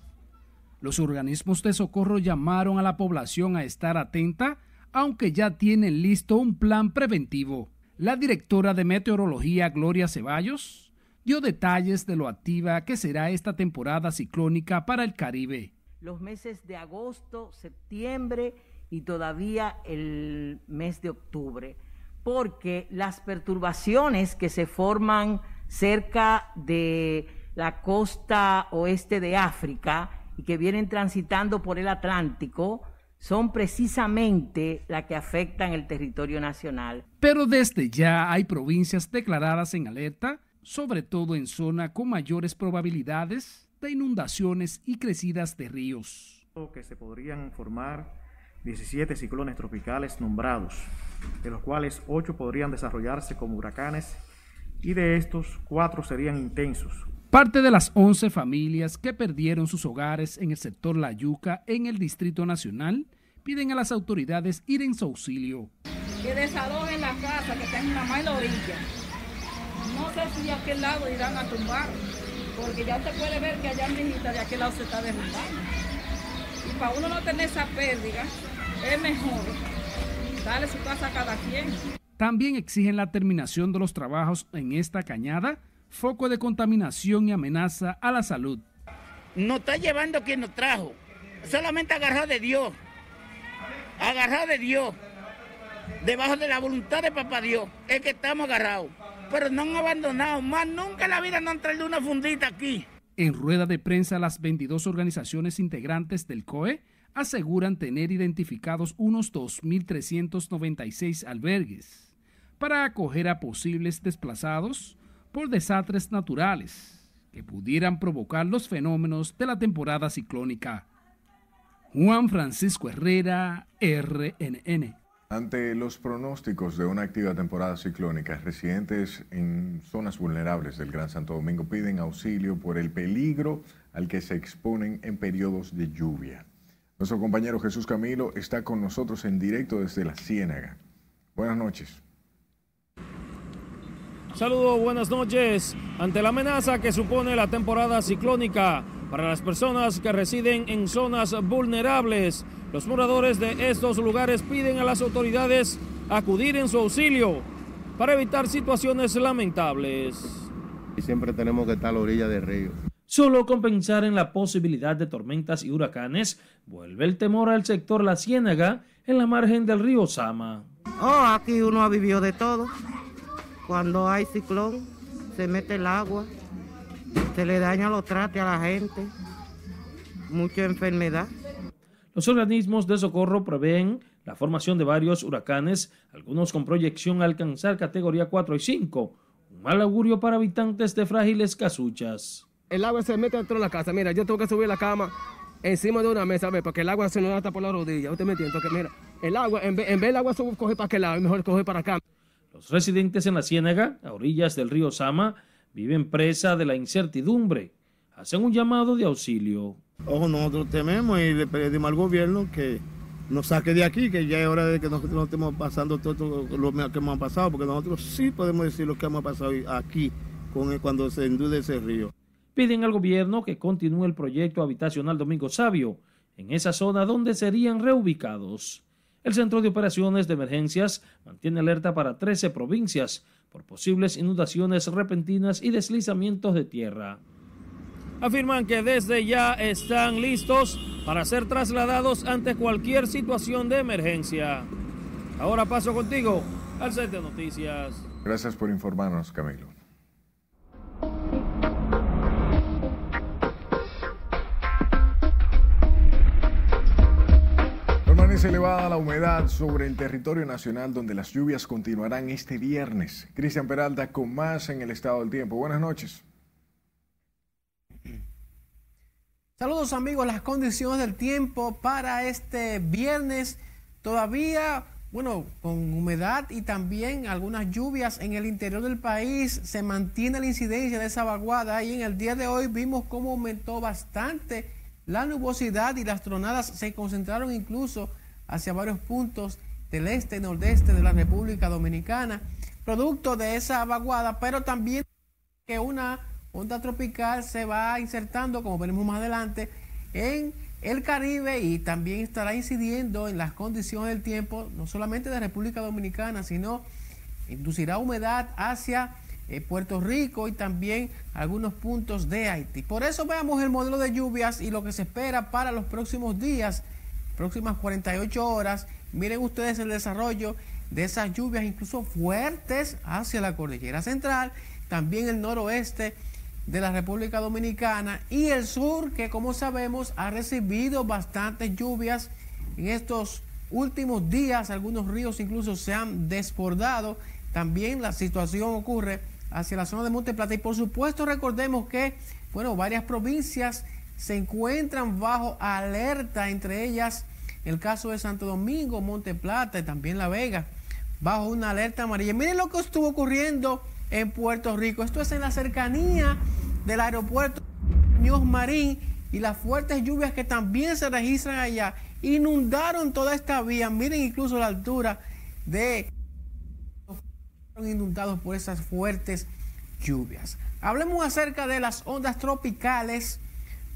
los organismos de socorro llamaron a la población a estar atenta, aunque ya tienen listo un plan preventivo. La directora de Meteorología, Gloria Ceballos, dio detalles de lo activa que será esta temporada ciclónica para el Caribe. Los meses de agosto, septiembre y todavía el mes de octubre, porque las perturbaciones que se forman cerca de la costa oeste de África y que vienen transitando por el Atlántico son precisamente las que afectan el territorio nacional. Pero desde ya hay provincias declaradas en alerta, sobre todo en zona con mayores probabilidades de inundaciones y crecidas de ríos. Que se podrían formar 17 ciclones tropicales nombrados, de los cuales 8 podrían desarrollarse como huracanes y de estos 4 serían intensos, Parte de las 11 familias que perdieron sus hogares en el sector La Yuca en el Distrito Nacional piden a las autoridades ir en su auxilio. Que desalojen la casa que está en la mala orilla. No sé si de aquel lado irán a tumbar, porque ya usted puede ver que allá en de aquel lado se está derrumbando. Y para uno no tener esa pérdida, es mejor darle su casa a cada quien. También exigen la terminación de los trabajos en esta cañada foco de contaminación y amenaza a la salud. Nos está llevando quien nos trajo, solamente agarrado de Dios, agarrado de Dios, debajo de la voluntad de Papá Dios, es que estamos agarrados, pero no han abandonado, más nunca en la vida nos han traído una fundita aquí. En rueda de prensa, las 22 organizaciones integrantes del COE aseguran tener identificados unos 2.396 albergues para acoger a posibles desplazados por desastres naturales que pudieran provocar los fenómenos de la temporada ciclónica. Juan Francisco Herrera, RNN. Ante los pronósticos de una activa temporada ciclónica, residentes en zonas vulnerables del Gran Santo Domingo piden auxilio por el peligro al que se exponen en periodos de lluvia. Nuestro compañero Jesús Camilo está con nosotros en directo desde la Ciénaga. Buenas noches. Saludos, buenas noches. Ante la amenaza que supone la temporada ciclónica para las personas que residen en zonas vulnerables, los moradores de estos lugares piden a las autoridades acudir en su auxilio para evitar situaciones lamentables. Y siempre tenemos que estar a la orilla del río. Solo con pensar en la posibilidad de tormentas y huracanes, vuelve el temor al sector La Ciénaga en la margen del río Sama. Oh, aquí uno ha vivido de todo. Cuando hay ciclón, se mete el agua, se le daña los trates a la gente, mucha enfermedad. Los organismos de socorro prevén la formación de varios huracanes, algunos con proyección a alcanzar categoría 4 y 5, un mal augurio para habitantes de frágiles casuchas. El agua se mete dentro de la casa, mira, yo tengo que subir la cama encima de una mesa, ve, porque el agua se nos da hasta por la rodilla. ¿Usted me entiende? Porque mira, el agua, en vez, en vez del agua se coge para aquel lado, es mejor coger para acá. Los residentes en la Ciénaga, a orillas del río Sama, viven presa de la incertidumbre. Hacen un llamado de auxilio. Ojo, nosotros tememos y le pedimos al gobierno que nos saque de aquí, que ya es hora de que nosotros no estemos pasando todo lo que hemos pasado, porque nosotros sí podemos decir lo que hemos pasado aquí con, cuando se endude ese río. Piden al gobierno que continúe el proyecto habitacional Domingo Sabio en esa zona donde serían reubicados. El Centro de Operaciones de Emergencias mantiene alerta para 13 provincias por posibles inundaciones repentinas y deslizamientos de tierra afirman que desde ya están listos para ser trasladados ante cualquier situación de emergencia. Ahora paso contigo al set de noticias. Gracias por informarnos, Camilo. Permanece elevada la humedad sobre el territorio nacional donde las lluvias continuarán este viernes. Cristian Peralta con más en el estado del tiempo. Buenas noches. Saludos amigos, las condiciones del tiempo para este viernes todavía, bueno, con humedad y también algunas lluvias en el interior del país, se mantiene la incidencia de esa vaguada y en el día de hoy vimos cómo aumentó bastante la nubosidad y las tronadas se concentraron incluso hacia varios puntos del este y nordeste de la República Dominicana, producto de esa vaguada, pero también que una onda tropical se va insertando, como veremos más adelante, en el Caribe y también estará incidiendo en las condiciones del tiempo, no solamente de República Dominicana, sino inducirá humedad hacia eh, Puerto Rico y también algunos puntos de Haití. Por eso veamos el modelo de lluvias y lo que se espera para los próximos días, próximas 48 horas. Miren ustedes el desarrollo de esas lluvias, incluso fuertes hacia la cordillera central, también el noroeste de la República Dominicana y el sur, que como sabemos ha recibido bastantes lluvias en estos últimos días. Algunos ríos incluso se han desbordado. También la situación ocurre hacia la zona de Monte Plata. Y por supuesto recordemos que, bueno, varias provincias se encuentran bajo alerta, entre ellas el caso de Santo Domingo, Monte Plata y también La Vega, bajo una alerta amarilla. Miren lo que estuvo ocurriendo en Puerto Rico. Esto es en la cercanía del aeropuerto Ños Marín y las fuertes lluvias que también se registran allá inundaron toda esta vía. Miren incluso la altura de inundados por esas fuertes lluvias. Hablemos acerca de las ondas tropicales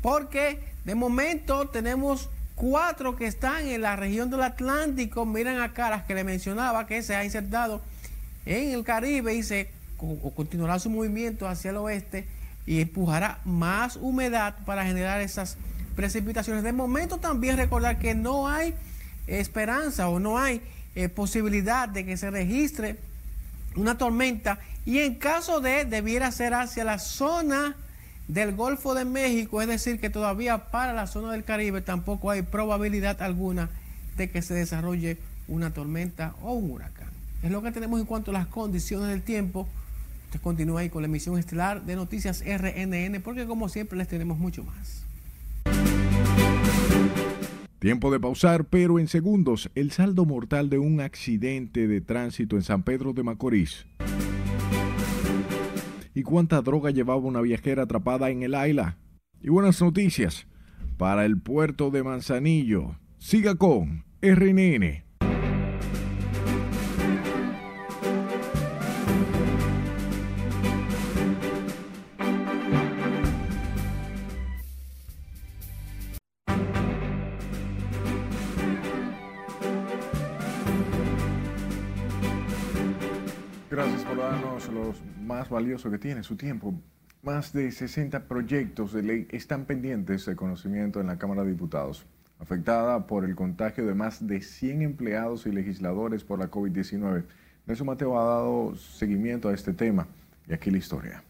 porque de momento tenemos cuatro que están en la región del Atlántico. Miren acá las que le mencionaba que se ha insertado en el Caribe y se continuará su movimiento hacia el oeste y empujará más humedad para generar esas precipitaciones. De momento también recordar que no hay esperanza o no hay eh, posibilidad de que se registre una tormenta y en caso de debiera ser hacia la zona del Golfo de México, es decir, que todavía para la zona del Caribe tampoco hay probabilidad alguna de que se desarrolle una tormenta o un huracán. Es lo que tenemos en cuanto a las condiciones del tiempo. Usted continúa ahí con la emisión estelar de Noticias RNN porque como siempre les tenemos mucho más. Tiempo de pausar, pero en segundos, el saldo mortal de un accidente de tránsito en San Pedro de Macorís. ¿Y cuánta droga llevaba una viajera atrapada en el Aila? Y buenas noticias para el puerto de Manzanillo. Siga con RNN. Valioso que tiene, su tiempo. Más de 60 proyectos de ley están pendientes de conocimiento en la Cámara de Diputados, afectada por el contagio de más de 100 empleados y legisladores por la COVID-19. Nelson Mateo ha dado seguimiento a este tema y aquí la historia.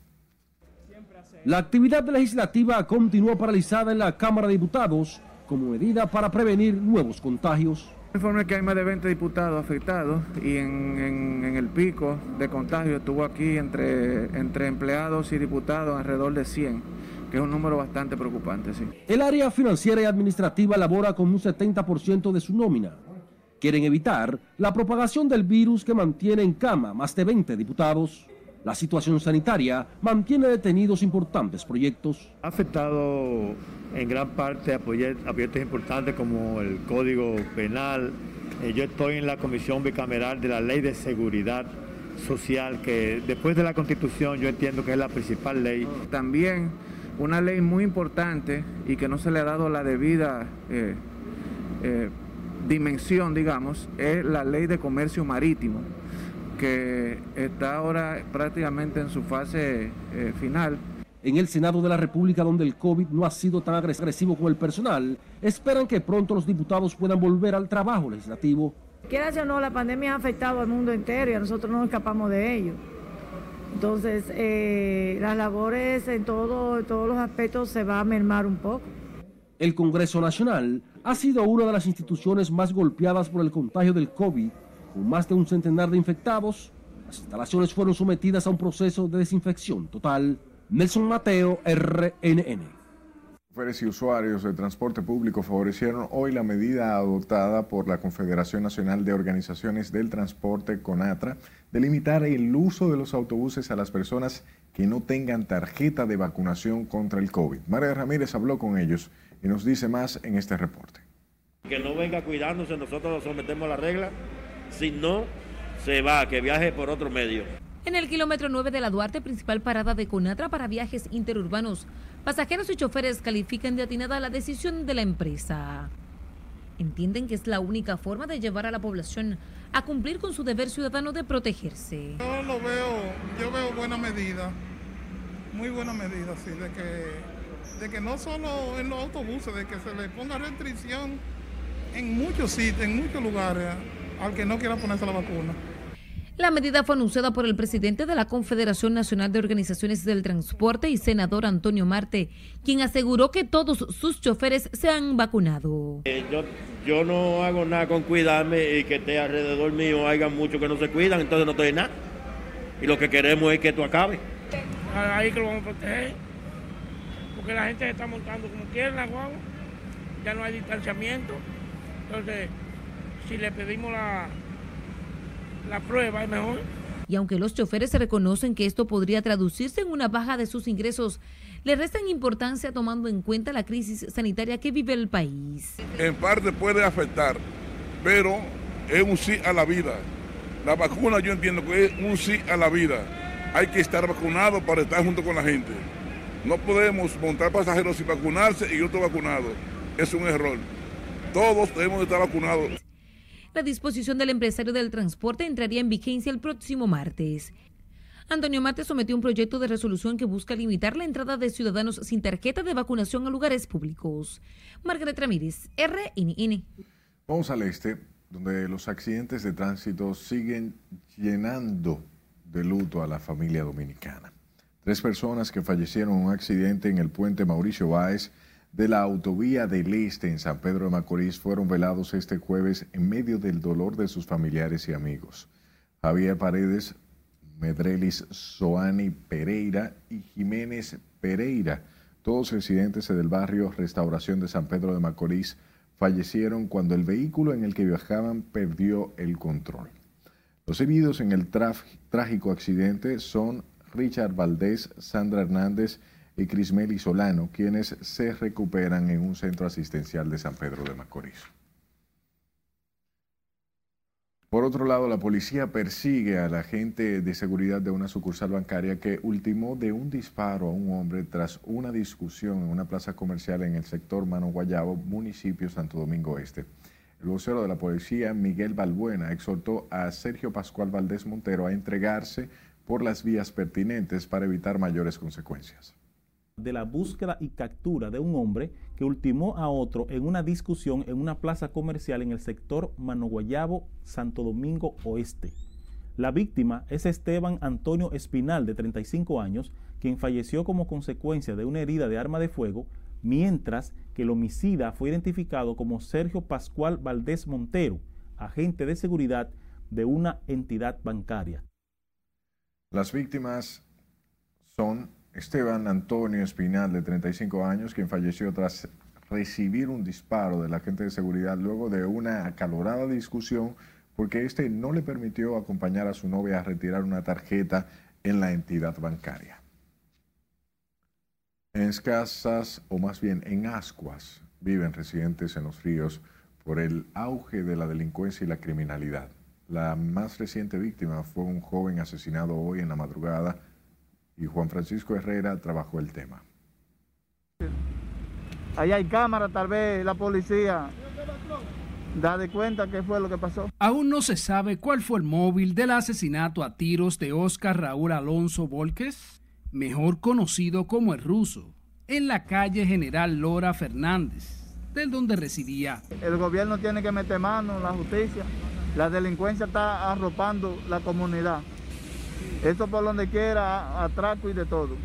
La actividad legislativa continúa paralizada en la Cámara de Diputados como medida para prevenir nuevos contagios. Informe que hay más de 20 diputados afectados y en, el pico de contagio estuvo aquí entre, entre empleados y diputados alrededor de 100. que es un número bastante preocupante. El área financiera y administrativa labora con un 70% de su nómina. Quieren evitar la propagación del virus que mantiene en cama más de 20 diputados. La situación sanitaria mantiene detenidos importantes proyectos. Ha afectado en gran parte a proyectos importantes como el Código Penal. Eh, yo estoy en la Comisión Bicameral de la Ley de Seguridad Social, que después de la Constitución yo entiendo que es la principal ley. También una ley muy importante y que no se le ha dado la debida eh, eh, dimensión, digamos, es la ley de comercio marítimo que está ahora prácticamente en su fase eh, final. En el Senado de la República, donde el COVID no ha sido tan agresivo con el personal, esperan que pronto los diputados puedan volver al trabajo legislativo. Quieras o no, la pandemia ha afectado al mundo entero y a nosotros no escapamos de ello. Entonces, eh, las labores en, todo, en todos los aspectos se va a mermar un poco. El Congreso Nacional ha sido una de las instituciones más golpeadas por el contagio del COVID con más de un centenar de infectados, las instalaciones fueron sometidas a un proceso de desinfección total. Nelson Mateo, RNN. Mujeres y usuarios de transporte público favorecieron hoy la medida adoptada por la Confederación Nacional de Organizaciones del Transporte, CONATRA, de limitar el uso de los autobuses a las personas que no tengan tarjeta de vacunación contra el COVID. María Ramírez habló con ellos y nos dice más en este reporte. Que no venga cuidándose, nosotros nos sometemos a la regla si no, se va, que viaje por otro medio. En el kilómetro 9 de la Duarte, principal parada de Conatra para viajes interurbanos, pasajeros y choferes califican de atinada la decisión de la empresa. Entienden que es la única forma de llevar a la población a cumplir con su deber ciudadano de protegerse. Yo lo veo, yo veo buena medida, muy buena medida, sí, de que, de que no solo en los autobuses, de que se le ponga restricción en muchos sitios, en muchos lugares al que no quiera ponerse la vacuna. La medida fue anunciada por el presidente de la Confederación Nacional de Organizaciones del Transporte y senador Antonio Marte, quien aseguró que todos sus choferes se han vacunado. Eh, yo, yo no hago nada con cuidarme y que esté alrededor mío haya muchos que no se cuidan, entonces no estoy nada. Y lo que queremos es que esto acabe. Ahí que lo vamos a proteger, porque la gente se está montando como quiere la guagua, ya no hay distanciamiento, entonces si le pedimos la, la prueba es mejor. Y aunque los choferes se reconocen que esto podría traducirse en una baja de sus ingresos, le restan importancia tomando en cuenta la crisis sanitaria que vive el país. En parte puede afectar, pero es un sí a la vida. La vacuna yo entiendo que es un sí a la vida. Hay que estar vacunado para estar junto con la gente. No podemos montar pasajeros sin vacunarse y otro vacunado. Es un error. Todos debemos estar vacunados. La disposición del empresario del transporte entraría en vigencia el próximo martes. Antonio Mate sometió un proyecto de resolución que busca limitar la entrada de ciudadanos sin tarjeta de vacunación a lugares públicos. Margaret Ramírez, RNN. Vamos al este, donde los accidentes de tránsito siguen llenando de luto a la familia dominicana. Tres personas que fallecieron en un accidente en el puente Mauricio Báez de la autovía del Este en San Pedro de Macorís fueron velados este jueves en medio del dolor de sus familiares y amigos. Javier Paredes, Medrelis Soani Pereira y Jiménez Pereira, todos residentes del barrio Restauración de San Pedro de Macorís, fallecieron cuando el vehículo en el que viajaban perdió el control. Los heridos en el trágico accidente son Richard Valdés, Sandra Hernández Crismeli Solano, quienes se recuperan en un centro asistencial de San Pedro de Macorís. Por otro lado, la policía persigue al agente de seguridad de una sucursal bancaria que ultimó de un disparo a un hombre tras una discusión en una plaza comercial en el sector Mano Guayabo, municipio Santo Domingo Este. El vocero de la policía, Miguel Balbuena, exhortó a Sergio Pascual Valdés Montero a entregarse por las vías pertinentes para evitar mayores consecuencias de la búsqueda y captura de un hombre que ultimó a otro en una discusión en una plaza comercial en el sector Manoguayabo, Santo Domingo Oeste. La víctima es Esteban Antonio Espinal, de 35 años, quien falleció como consecuencia de una herida de arma de fuego, mientras que el homicida fue identificado como Sergio Pascual Valdés Montero, agente de seguridad de una entidad bancaria. Las víctimas son Esteban Antonio Espinal, de 35 años, quien falleció tras recibir un disparo del agente de seguridad luego de una acalorada discusión porque este no le permitió acompañar a su novia a retirar una tarjeta en la entidad bancaria. En escasas, o más bien en ascuas, viven residentes en los ríos por el auge de la delincuencia y la criminalidad. La más reciente víctima fue un joven asesinado hoy en la madrugada y Juan Francisco Herrera trabajó el tema. Ahí hay cámara, tal vez la policía da de cuenta qué fue lo que pasó. Aún no se sabe cuál fue el móvil del asesinato a tiros de Oscar Raúl Alonso Volques, mejor conocido como el ruso, en la calle General Lora Fernández, del donde residía. El gobierno tiene que meter mano, la justicia. La delincuencia está arropando la comunidad. Esto por donde quiera, atraco y de todo.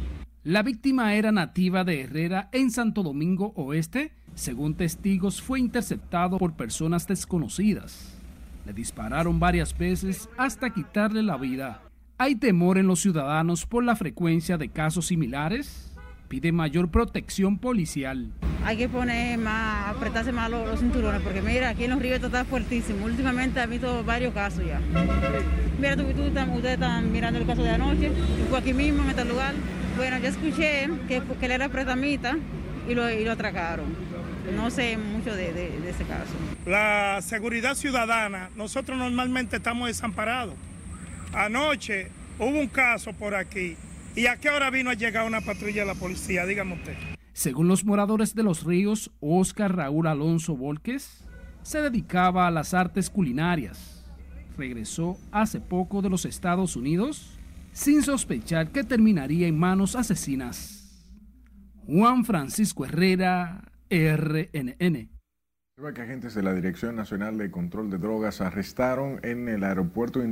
La víctima era nativa de Herrera en Santo Domingo Oeste. Según testigos, fue interceptado por personas desconocidas. Le dispararon varias veces hasta quitarle la vida. ¿Hay temor en los ciudadanos por la frecuencia de casos similares? Pide mayor protección policial. Hay que poner más, apretarse más los, cinturones, porque mira, aquí en los ríos está fuertísimo. Últimamente ha visto varios casos ya. Mira, tú, tú, ustedes están mirando el caso de anoche, fue aquí mismo, en este lugar. Bueno, yo escuché que, que él era pretamita y lo, y lo atracaron. No sé mucho de, de, de ese caso. La seguridad ciudadana, nosotros normalmente estamos desamparados. Anoche hubo un caso por aquí. ¿Y a qué hora vino a llegar una patrulla de la policía? Dígame usted. Según los moradores de los ríos, Oscar Raúl Alonso Volques se dedicaba a las artes culinarias. Regresó hace poco de los Estados Unidos sin sospechar que terminaría en manos asesinas. Juan Francisco Herrera, RNN. que agentes de la Dirección Nacional de Control de Drogas arrestaron en el aeropuerto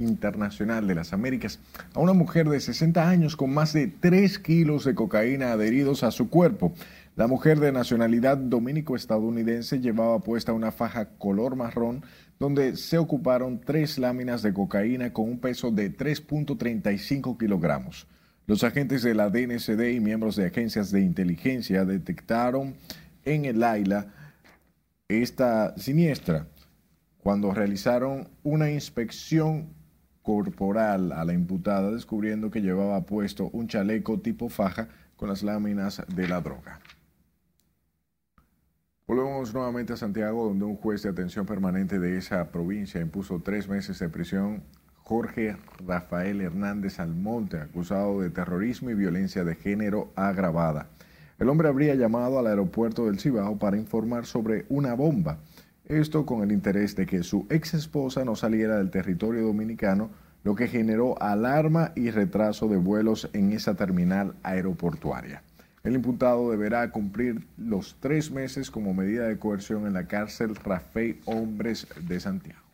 internacional de las Américas a una mujer de 60 años con más de 3 kilos de cocaína adheridos a su cuerpo. La mujer de nacionalidad dominico-estadounidense llevaba puesta una faja color marrón donde se ocuparon tres láminas de cocaína con un peso de 3.35 kilogramos. Los agentes de la DNCD y miembros de agencias de inteligencia detectaron en el AILA esta siniestra cuando realizaron una inspección corporal a la imputada, descubriendo que llevaba puesto un chaleco tipo faja con las láminas de la droga. Volvemos nuevamente a Santiago, donde un juez de atención permanente de esa provincia impuso tres meses de prisión Jorge Rafael Hernández Almonte, acusado de terrorismo y violencia de género agravada. El hombre habría llamado al aeropuerto del Cibao para informar sobre una bomba esto con el interés de que su ex esposa no saliera del territorio dominicano, lo que generó alarma y retraso de vuelos en esa terminal aeroportuaria. El imputado deberá cumplir los tres meses como medida de coerción en la cárcel Rafael Hombres de Santiago.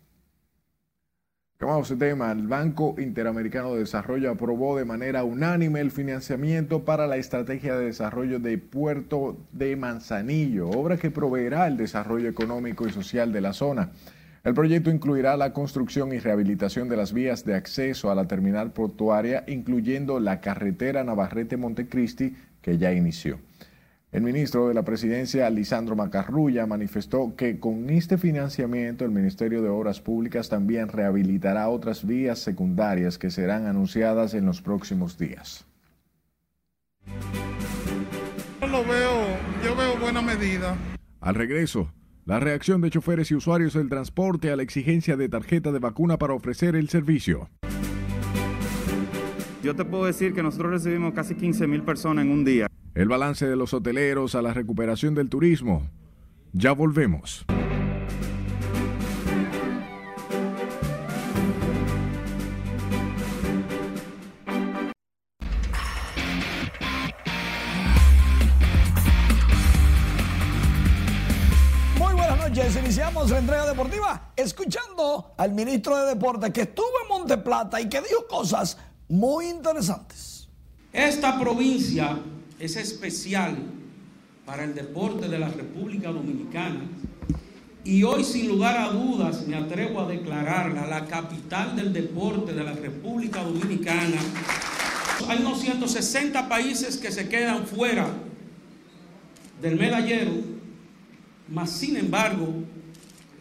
Tema. El Banco Interamericano de Desarrollo aprobó de manera unánime el financiamiento para la estrategia de desarrollo de Puerto de Manzanillo, obra que proveerá el desarrollo económico y social de la zona. El proyecto incluirá la construcción y rehabilitación de las vías de acceso a la terminal portuaria, incluyendo la carretera Navarrete-Montecristi, que ya inició. El ministro de la Presidencia, Lisandro Macarrulla, manifestó que con este financiamiento el Ministerio de Obras Públicas también rehabilitará otras vías secundarias que serán anunciadas en los próximos días. Yo lo veo, yo veo buena medida. Al regreso, la reacción de choferes y usuarios del transporte a la exigencia de tarjeta de vacuna para ofrecer el servicio. Yo te puedo decir que nosotros recibimos casi 15 mil personas en un día. El balance de los hoteleros a la recuperación del turismo. Ya volvemos. Muy buenas noches, iniciamos la entrega deportiva escuchando al ministro de Deportes que estuvo en Monteplata y que dijo cosas muy interesantes. Esta provincia es especial para el deporte de la República Dominicana y hoy sin lugar a dudas me atrevo a declararla la capital del deporte de la República Dominicana Hay unos 160 países que se quedan fuera del medallero, mas sin embargo,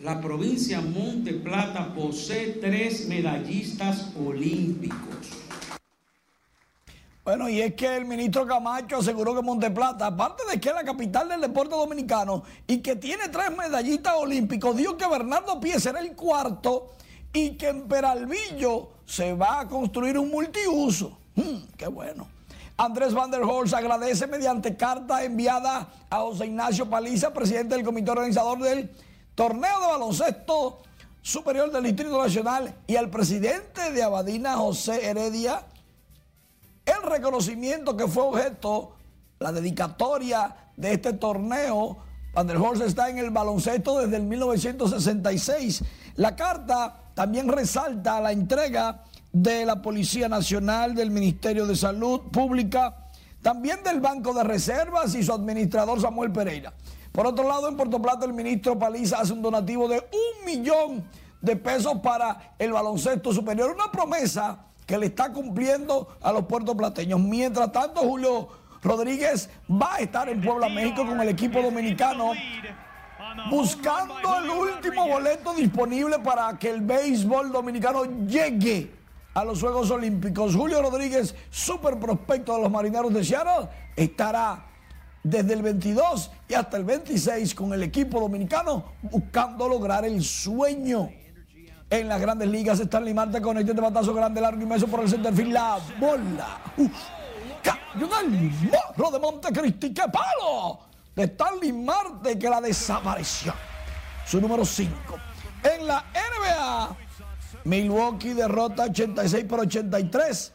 la provincia Monte Plata posee tres medallistas olímpicos. Bueno, y es que el ministro Camacho aseguró que Monteplata, aparte de que es la capital del deporte dominicano y que tiene tres medallistas olímpicos, dijo que Bernardo Pie será el cuarto y que en Peralvillo se va a construir un multiuso. Mm, qué bueno. Andrés Van der Horst agradece mediante carta enviada a José Ignacio Paliza, presidente del comité organizador del torneo de baloncesto superior del Distrito Nacional, y al presidente de Abadina, José Heredia, el reconocimiento que fue objeto, la dedicatoria de este torneo. Van der Horst está en el baloncesto desde el 1966. La carta también resalta la entrega de la Policía Nacional, del Ministerio de Salud Pública, también del Banco de Reservas y su administrador Samuel Pereira. Por otro lado, en Puerto Plata el ministro Paliza hace un donativo de un millón de pesos para el baloncesto superior, una promesa que le está cumpliendo a los puertoplateños. Mientras tanto, Julio Rodríguez va a estar en Puebla, México con el equipo dominicano buscando el último boleto disponible para que el béisbol dominicano llegue a los Juegos Olímpicos. Julio Rodríguez, super prospecto de los marineros de Seattle, estará desde el 22 y hasta el 26 con el equipo dominicano buscando lograr el sueño en las grandes ligas. Stanley Marte con este batazo grande, largo y meso por el centerfield. La bola. Uf. Cayó el morro de Montecristi. ¡Qué palo! De Stanley Marte que la desapareció. Su número 5. En la NBA, Milwaukee derrota 86 por 83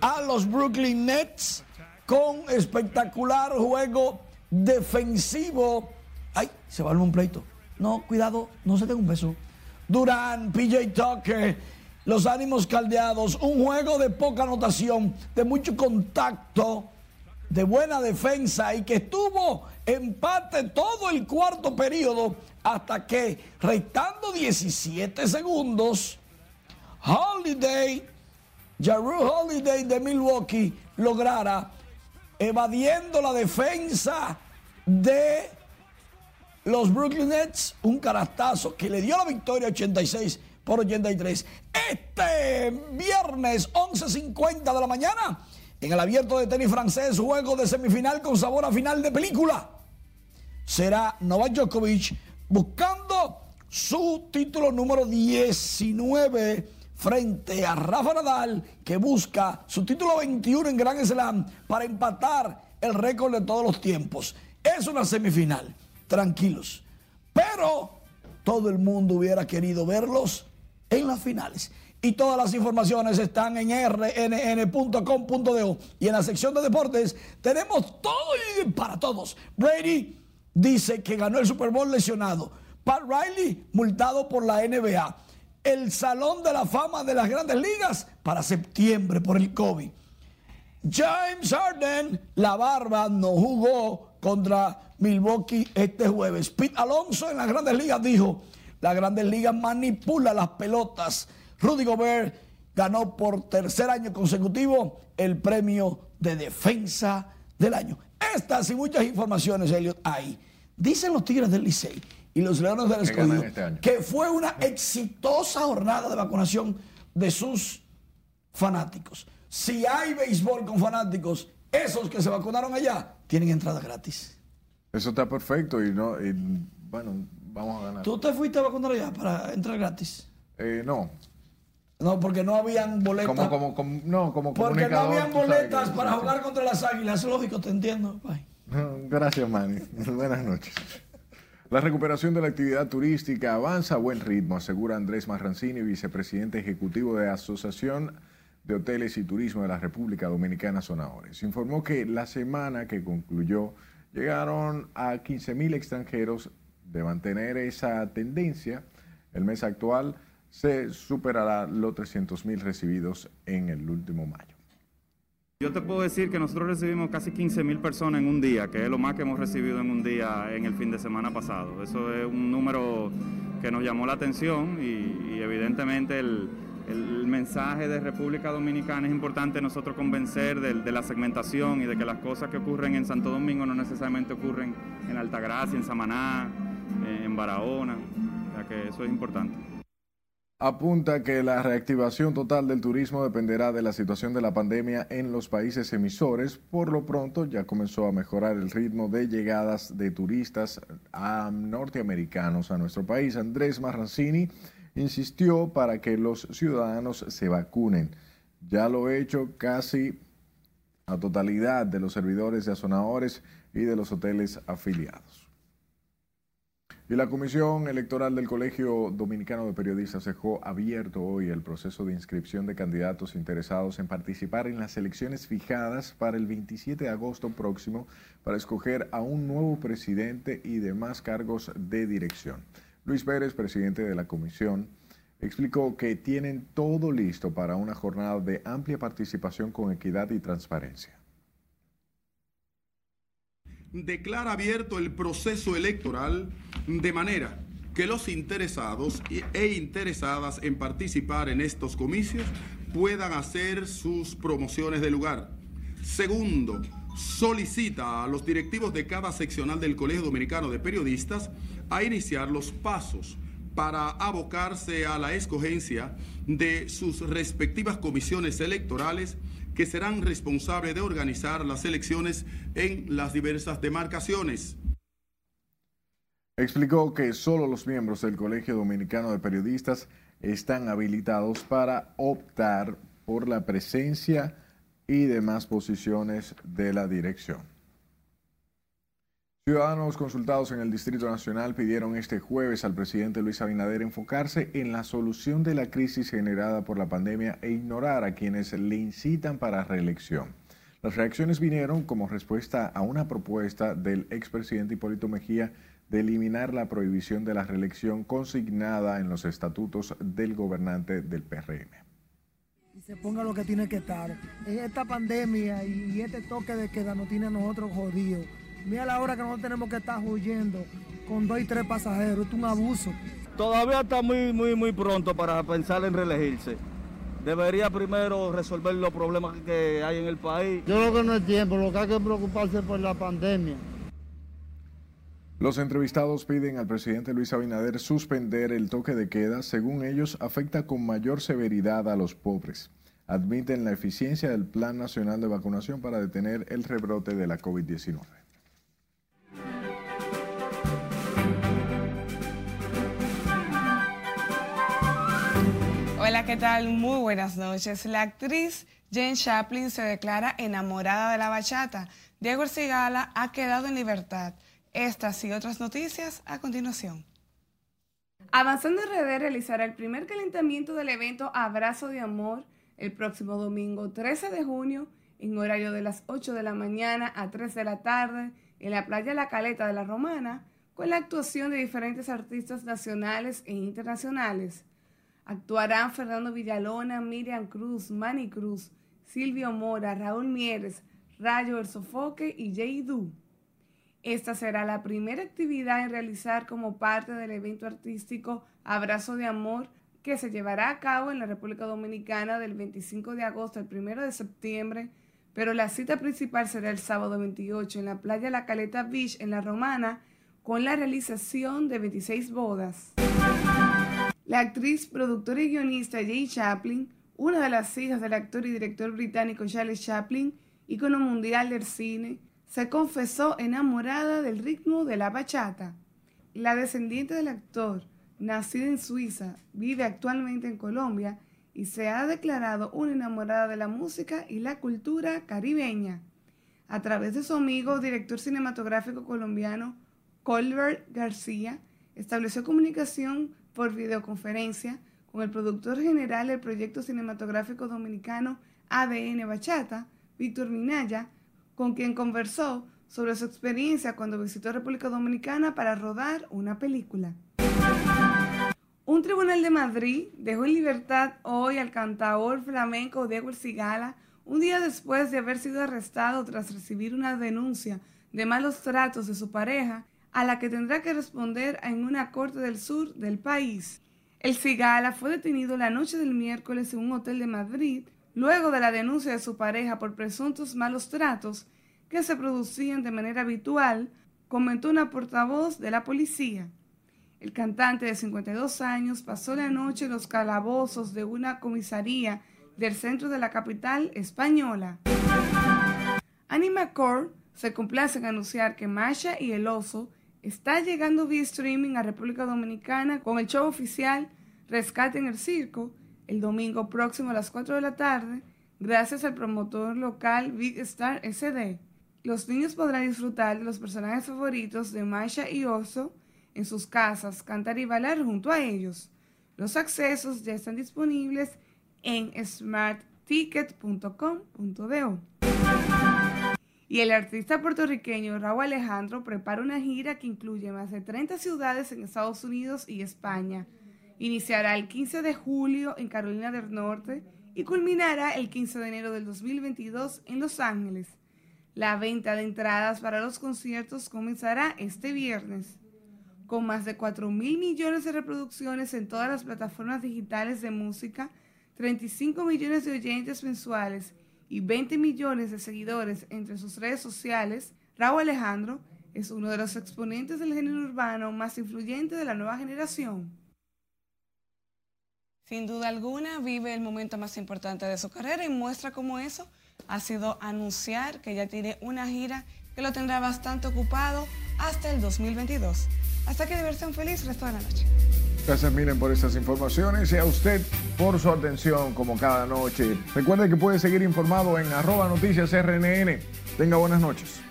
a los Brooklyn Nets con espectacular juego defensivo. Ay, se va un pleito. No, cuidado, no se tenga un beso. Durán, PJ Tucker, los ánimos caldeados, un juego de poca anotación, de mucho contacto, de buena defensa y que estuvo empate todo el cuarto periodo hasta que, restando 17 segundos, Holiday, Jaru Holiday de Milwaukee lograra, evadiendo la defensa de los Brooklyn Nets, un carastazo que le dio la victoria 86 por 83. Este viernes 11.50 de la mañana, en el abierto de tenis francés, juego de semifinal con sabor a final de película. Será Novak Djokovic buscando su título número 19 frente a Rafa Nadal, que busca su título 21 en Grand Slam para empatar el récord de todos los tiempos. Es una semifinal tranquilos. Pero todo el mundo hubiera querido verlos en las finales. Y todas las informaciones están en rnn.com.de y en la sección de deportes tenemos todo y para todos. Brady dice que ganó el Super Bowl lesionado. Pat Riley multado por la NBA. El Salón de la Fama de las Grandes Ligas para septiembre por el COVID. James Harden, la barba, no jugó contra Milwaukee este jueves. Pete Alonso en las grandes ligas dijo, las grandes ligas manipula las pelotas. Rudy Gobert ganó por tercer año consecutivo el premio de defensa del año. Estas y muchas informaciones, Elliot, hay. Dicen los Tigres del Licey y los Leones del Escogido este que fue una exitosa jornada de vacunación de sus fanáticos. Si hay béisbol con fanáticos, esos que se vacunaron allá tienen entrada gratis. Eso está perfecto y no, bueno, vamos a ganar. ¿Tú te fuiste a vacunar allá para entrar gratis? Eh, no. No, porque no habían boletas. Como, como, no, como Porque no habían boletas para jugar contra las águilas. Es lógico, te entiendo. Gracias, Manny. Buenas noches. La recuperación de la actividad turística avanza a buen ritmo, asegura Andrés Marrancini, vicepresidente ejecutivo de Asociación de Hoteles y Turismo de la República Dominicana, Sonadores. Informó que la semana que concluyó llegaron a 15.000 extranjeros. De mantener esa tendencia, el mes actual se superará los 300.000 recibidos en el último mayo. Yo te puedo decir que nosotros recibimos casi 15.000 personas en un día, que es lo más que hemos recibido en un día en el fin de semana pasado. Eso es un número que nos llamó la atención y, evidentemente el, el mensaje de República Dominicana es importante nosotros convencer de, la segmentación y de que las cosas que ocurren en Santo Domingo no necesariamente ocurren en Altagracia, en Samaná, en Barahona, ya que eso es importante. Apunta que la reactivación total del turismo dependerá de la situación de la pandemia en los países emisores. Por lo pronto ya comenzó a mejorar el ritmo de llegadas de turistas norteamericanos a nuestro país. Andrés Marrancini insistió para que los ciudadanos se vacunen. Ya lo he hecho casi a totalidad de los servidores de azonadores y de los hoteles afiliados. Y la Comisión Electoral del Colegio Dominicano de Periodistas dejó abierto hoy el proceso de inscripción de candidatos interesados en participar en las elecciones fijadas para el 27 de agosto próximo para escoger a un nuevo presidente y demás cargos de dirección. Luis Pérez, presidente de la comisión, explicó que tienen todo listo para una jornada de amplia participación con equidad y transparencia. Declara abierto el proceso electoral de manera que los interesados e interesadas en participar en estos comicios puedan hacer sus promociones de lugar. Segundo, solicita a los directivos de cada seccional del Colegio Dominicano de Periodistas a iniciar los pasos para abocarse a la escogencia de sus respectivas comisiones electorales que serán responsables de organizar las elecciones en las diversas demarcaciones. Explicó que solo los miembros del Colegio Dominicano de Periodistas están habilitados para optar por la presencia y demás posiciones de la dirección. Ciudadanos consultados en el Distrito Nacional pidieron este jueves al presidente Luis Abinader enfocarse en la solución de la crisis generada por la pandemia e ignorar a quienes le incitan para reelección. Las reacciones vinieron como respuesta a una propuesta del expresidente Hipólito Mejía de eliminar la prohibición de la reelección consignada en los estatutos del gobernante del PRM. Y se ponga lo que tiene que estar. Esta pandemia y este toque de queda no tiene a nosotros jodidos Mira la hora que nosotros tenemos que estar huyendo con dos y tres pasajeros. es un abuso. Todavía está muy, muy, muy pronto para pensar en reelegirse. Debería primero resolver los problemas que hay en el país. Yo creo que no es tiempo, lo que hay que preocuparse por la pandemia. Los entrevistados piden al presidente Luis Abinader suspender el toque de queda, según ellos afecta con mayor severidad a los pobres. Admiten la eficiencia del Plan Nacional de Vacunación para detener el rebrote de la COVID-19. Hola, ¿qué tal? Muy buenas noches. La actriz Jane Chaplin se declara enamorada de la bachata. Diego Ercigala ha quedado en libertad. Estas y otras noticias a continuación. Avanzando RD realizará el primer calentamiento del evento Abrazo de Amor el próximo domingo 13 de junio en horario de las 8 de la mañana a 3 de la tarde en la playa La Caleta de la Romana con la actuación de diferentes artistas nacionales e internacionales. Actuarán Fernando Villalona, Miriam Cruz, Manny Cruz, Silvio Mora, Raúl Mieres, Rayo El Sofoque y Jay Du. Esta será la primera actividad en realizar como parte del evento artístico Abrazo de Amor que se llevará a cabo en la República Dominicana del 25 de agosto al 1 de septiembre, pero la cita principal será el sábado 28 en la playa La Caleta Beach en La Romana con la realización de 26 bodas. La actriz, productora y guionista Jay Chaplin, una de las hijas del actor y director británico Charles Chaplin, ícono mundial del cine, se confesó enamorada del ritmo de la bachata. La descendiente del actor, nacida en Suiza, vive actualmente en Colombia y se ha declarado una enamorada de la música y la cultura caribeña. A través de su amigo, director cinematográfico colombiano Colbert García, estableció comunicación por videoconferencia con el productor general del proyecto cinematográfico dominicano ADN Bachata, Víctor Minaya, con quien conversó sobre su experiencia cuando visitó República Dominicana para rodar una película. Un tribunal de Madrid dejó en libertad hoy al cantador flamenco Diego Cigala un día después de haber sido arrestado tras recibir una denuncia de malos tratos de su pareja a la que tendrá que responder en una corte del sur del país. El Cigala fue detenido la noche del miércoles en un hotel de Madrid luego de la denuncia de su pareja por presuntos malos tratos que se producían de manera habitual, comentó una portavoz de la policía. El cantante de 52 años pasó la noche en los calabozos de una comisaría del centro de la capital española. Anima Core se complace en anunciar que Masha y el oso está llegando vía streaming a República Dominicana con el show oficial Rescate en el Circo el domingo próximo a las 4 de la tarde gracias al promotor local Big Star SD. Los niños podrán disfrutar de los personajes favoritos de Masha y Oso en sus casas, cantar y bailar junto a ellos. Los accesos ya están disponibles en smartticket.com.do. Y el artista puertorriqueño Raúl Alejandro prepara una gira que incluye más de 30 ciudades en Estados Unidos y España. Iniciará el 15 de julio en Carolina del Norte y culminará el 15 de enero del 2022 en Los Ángeles. La venta de entradas para los conciertos comenzará este viernes. Con más de 4 mil millones de reproducciones en todas las plataformas digitales de música, 35 millones de oyentes mensuales y 20 millones de seguidores entre sus redes sociales, Raúl Alejandro es uno de los exponentes del género urbano más influyente de la nueva generación. Sin duda alguna, vive el momento más importante de su carrera y muestra cómo eso ha sido anunciar que ya tiene una gira que lo tendrá bastante ocupado hasta el 2022. Hasta que diversión feliz, resto de la noche. Gracias Miren por estas informaciones y a usted por su atención como cada noche. Recuerde que puede seguir informado en arroba noticias RNN. Tenga buenas noches.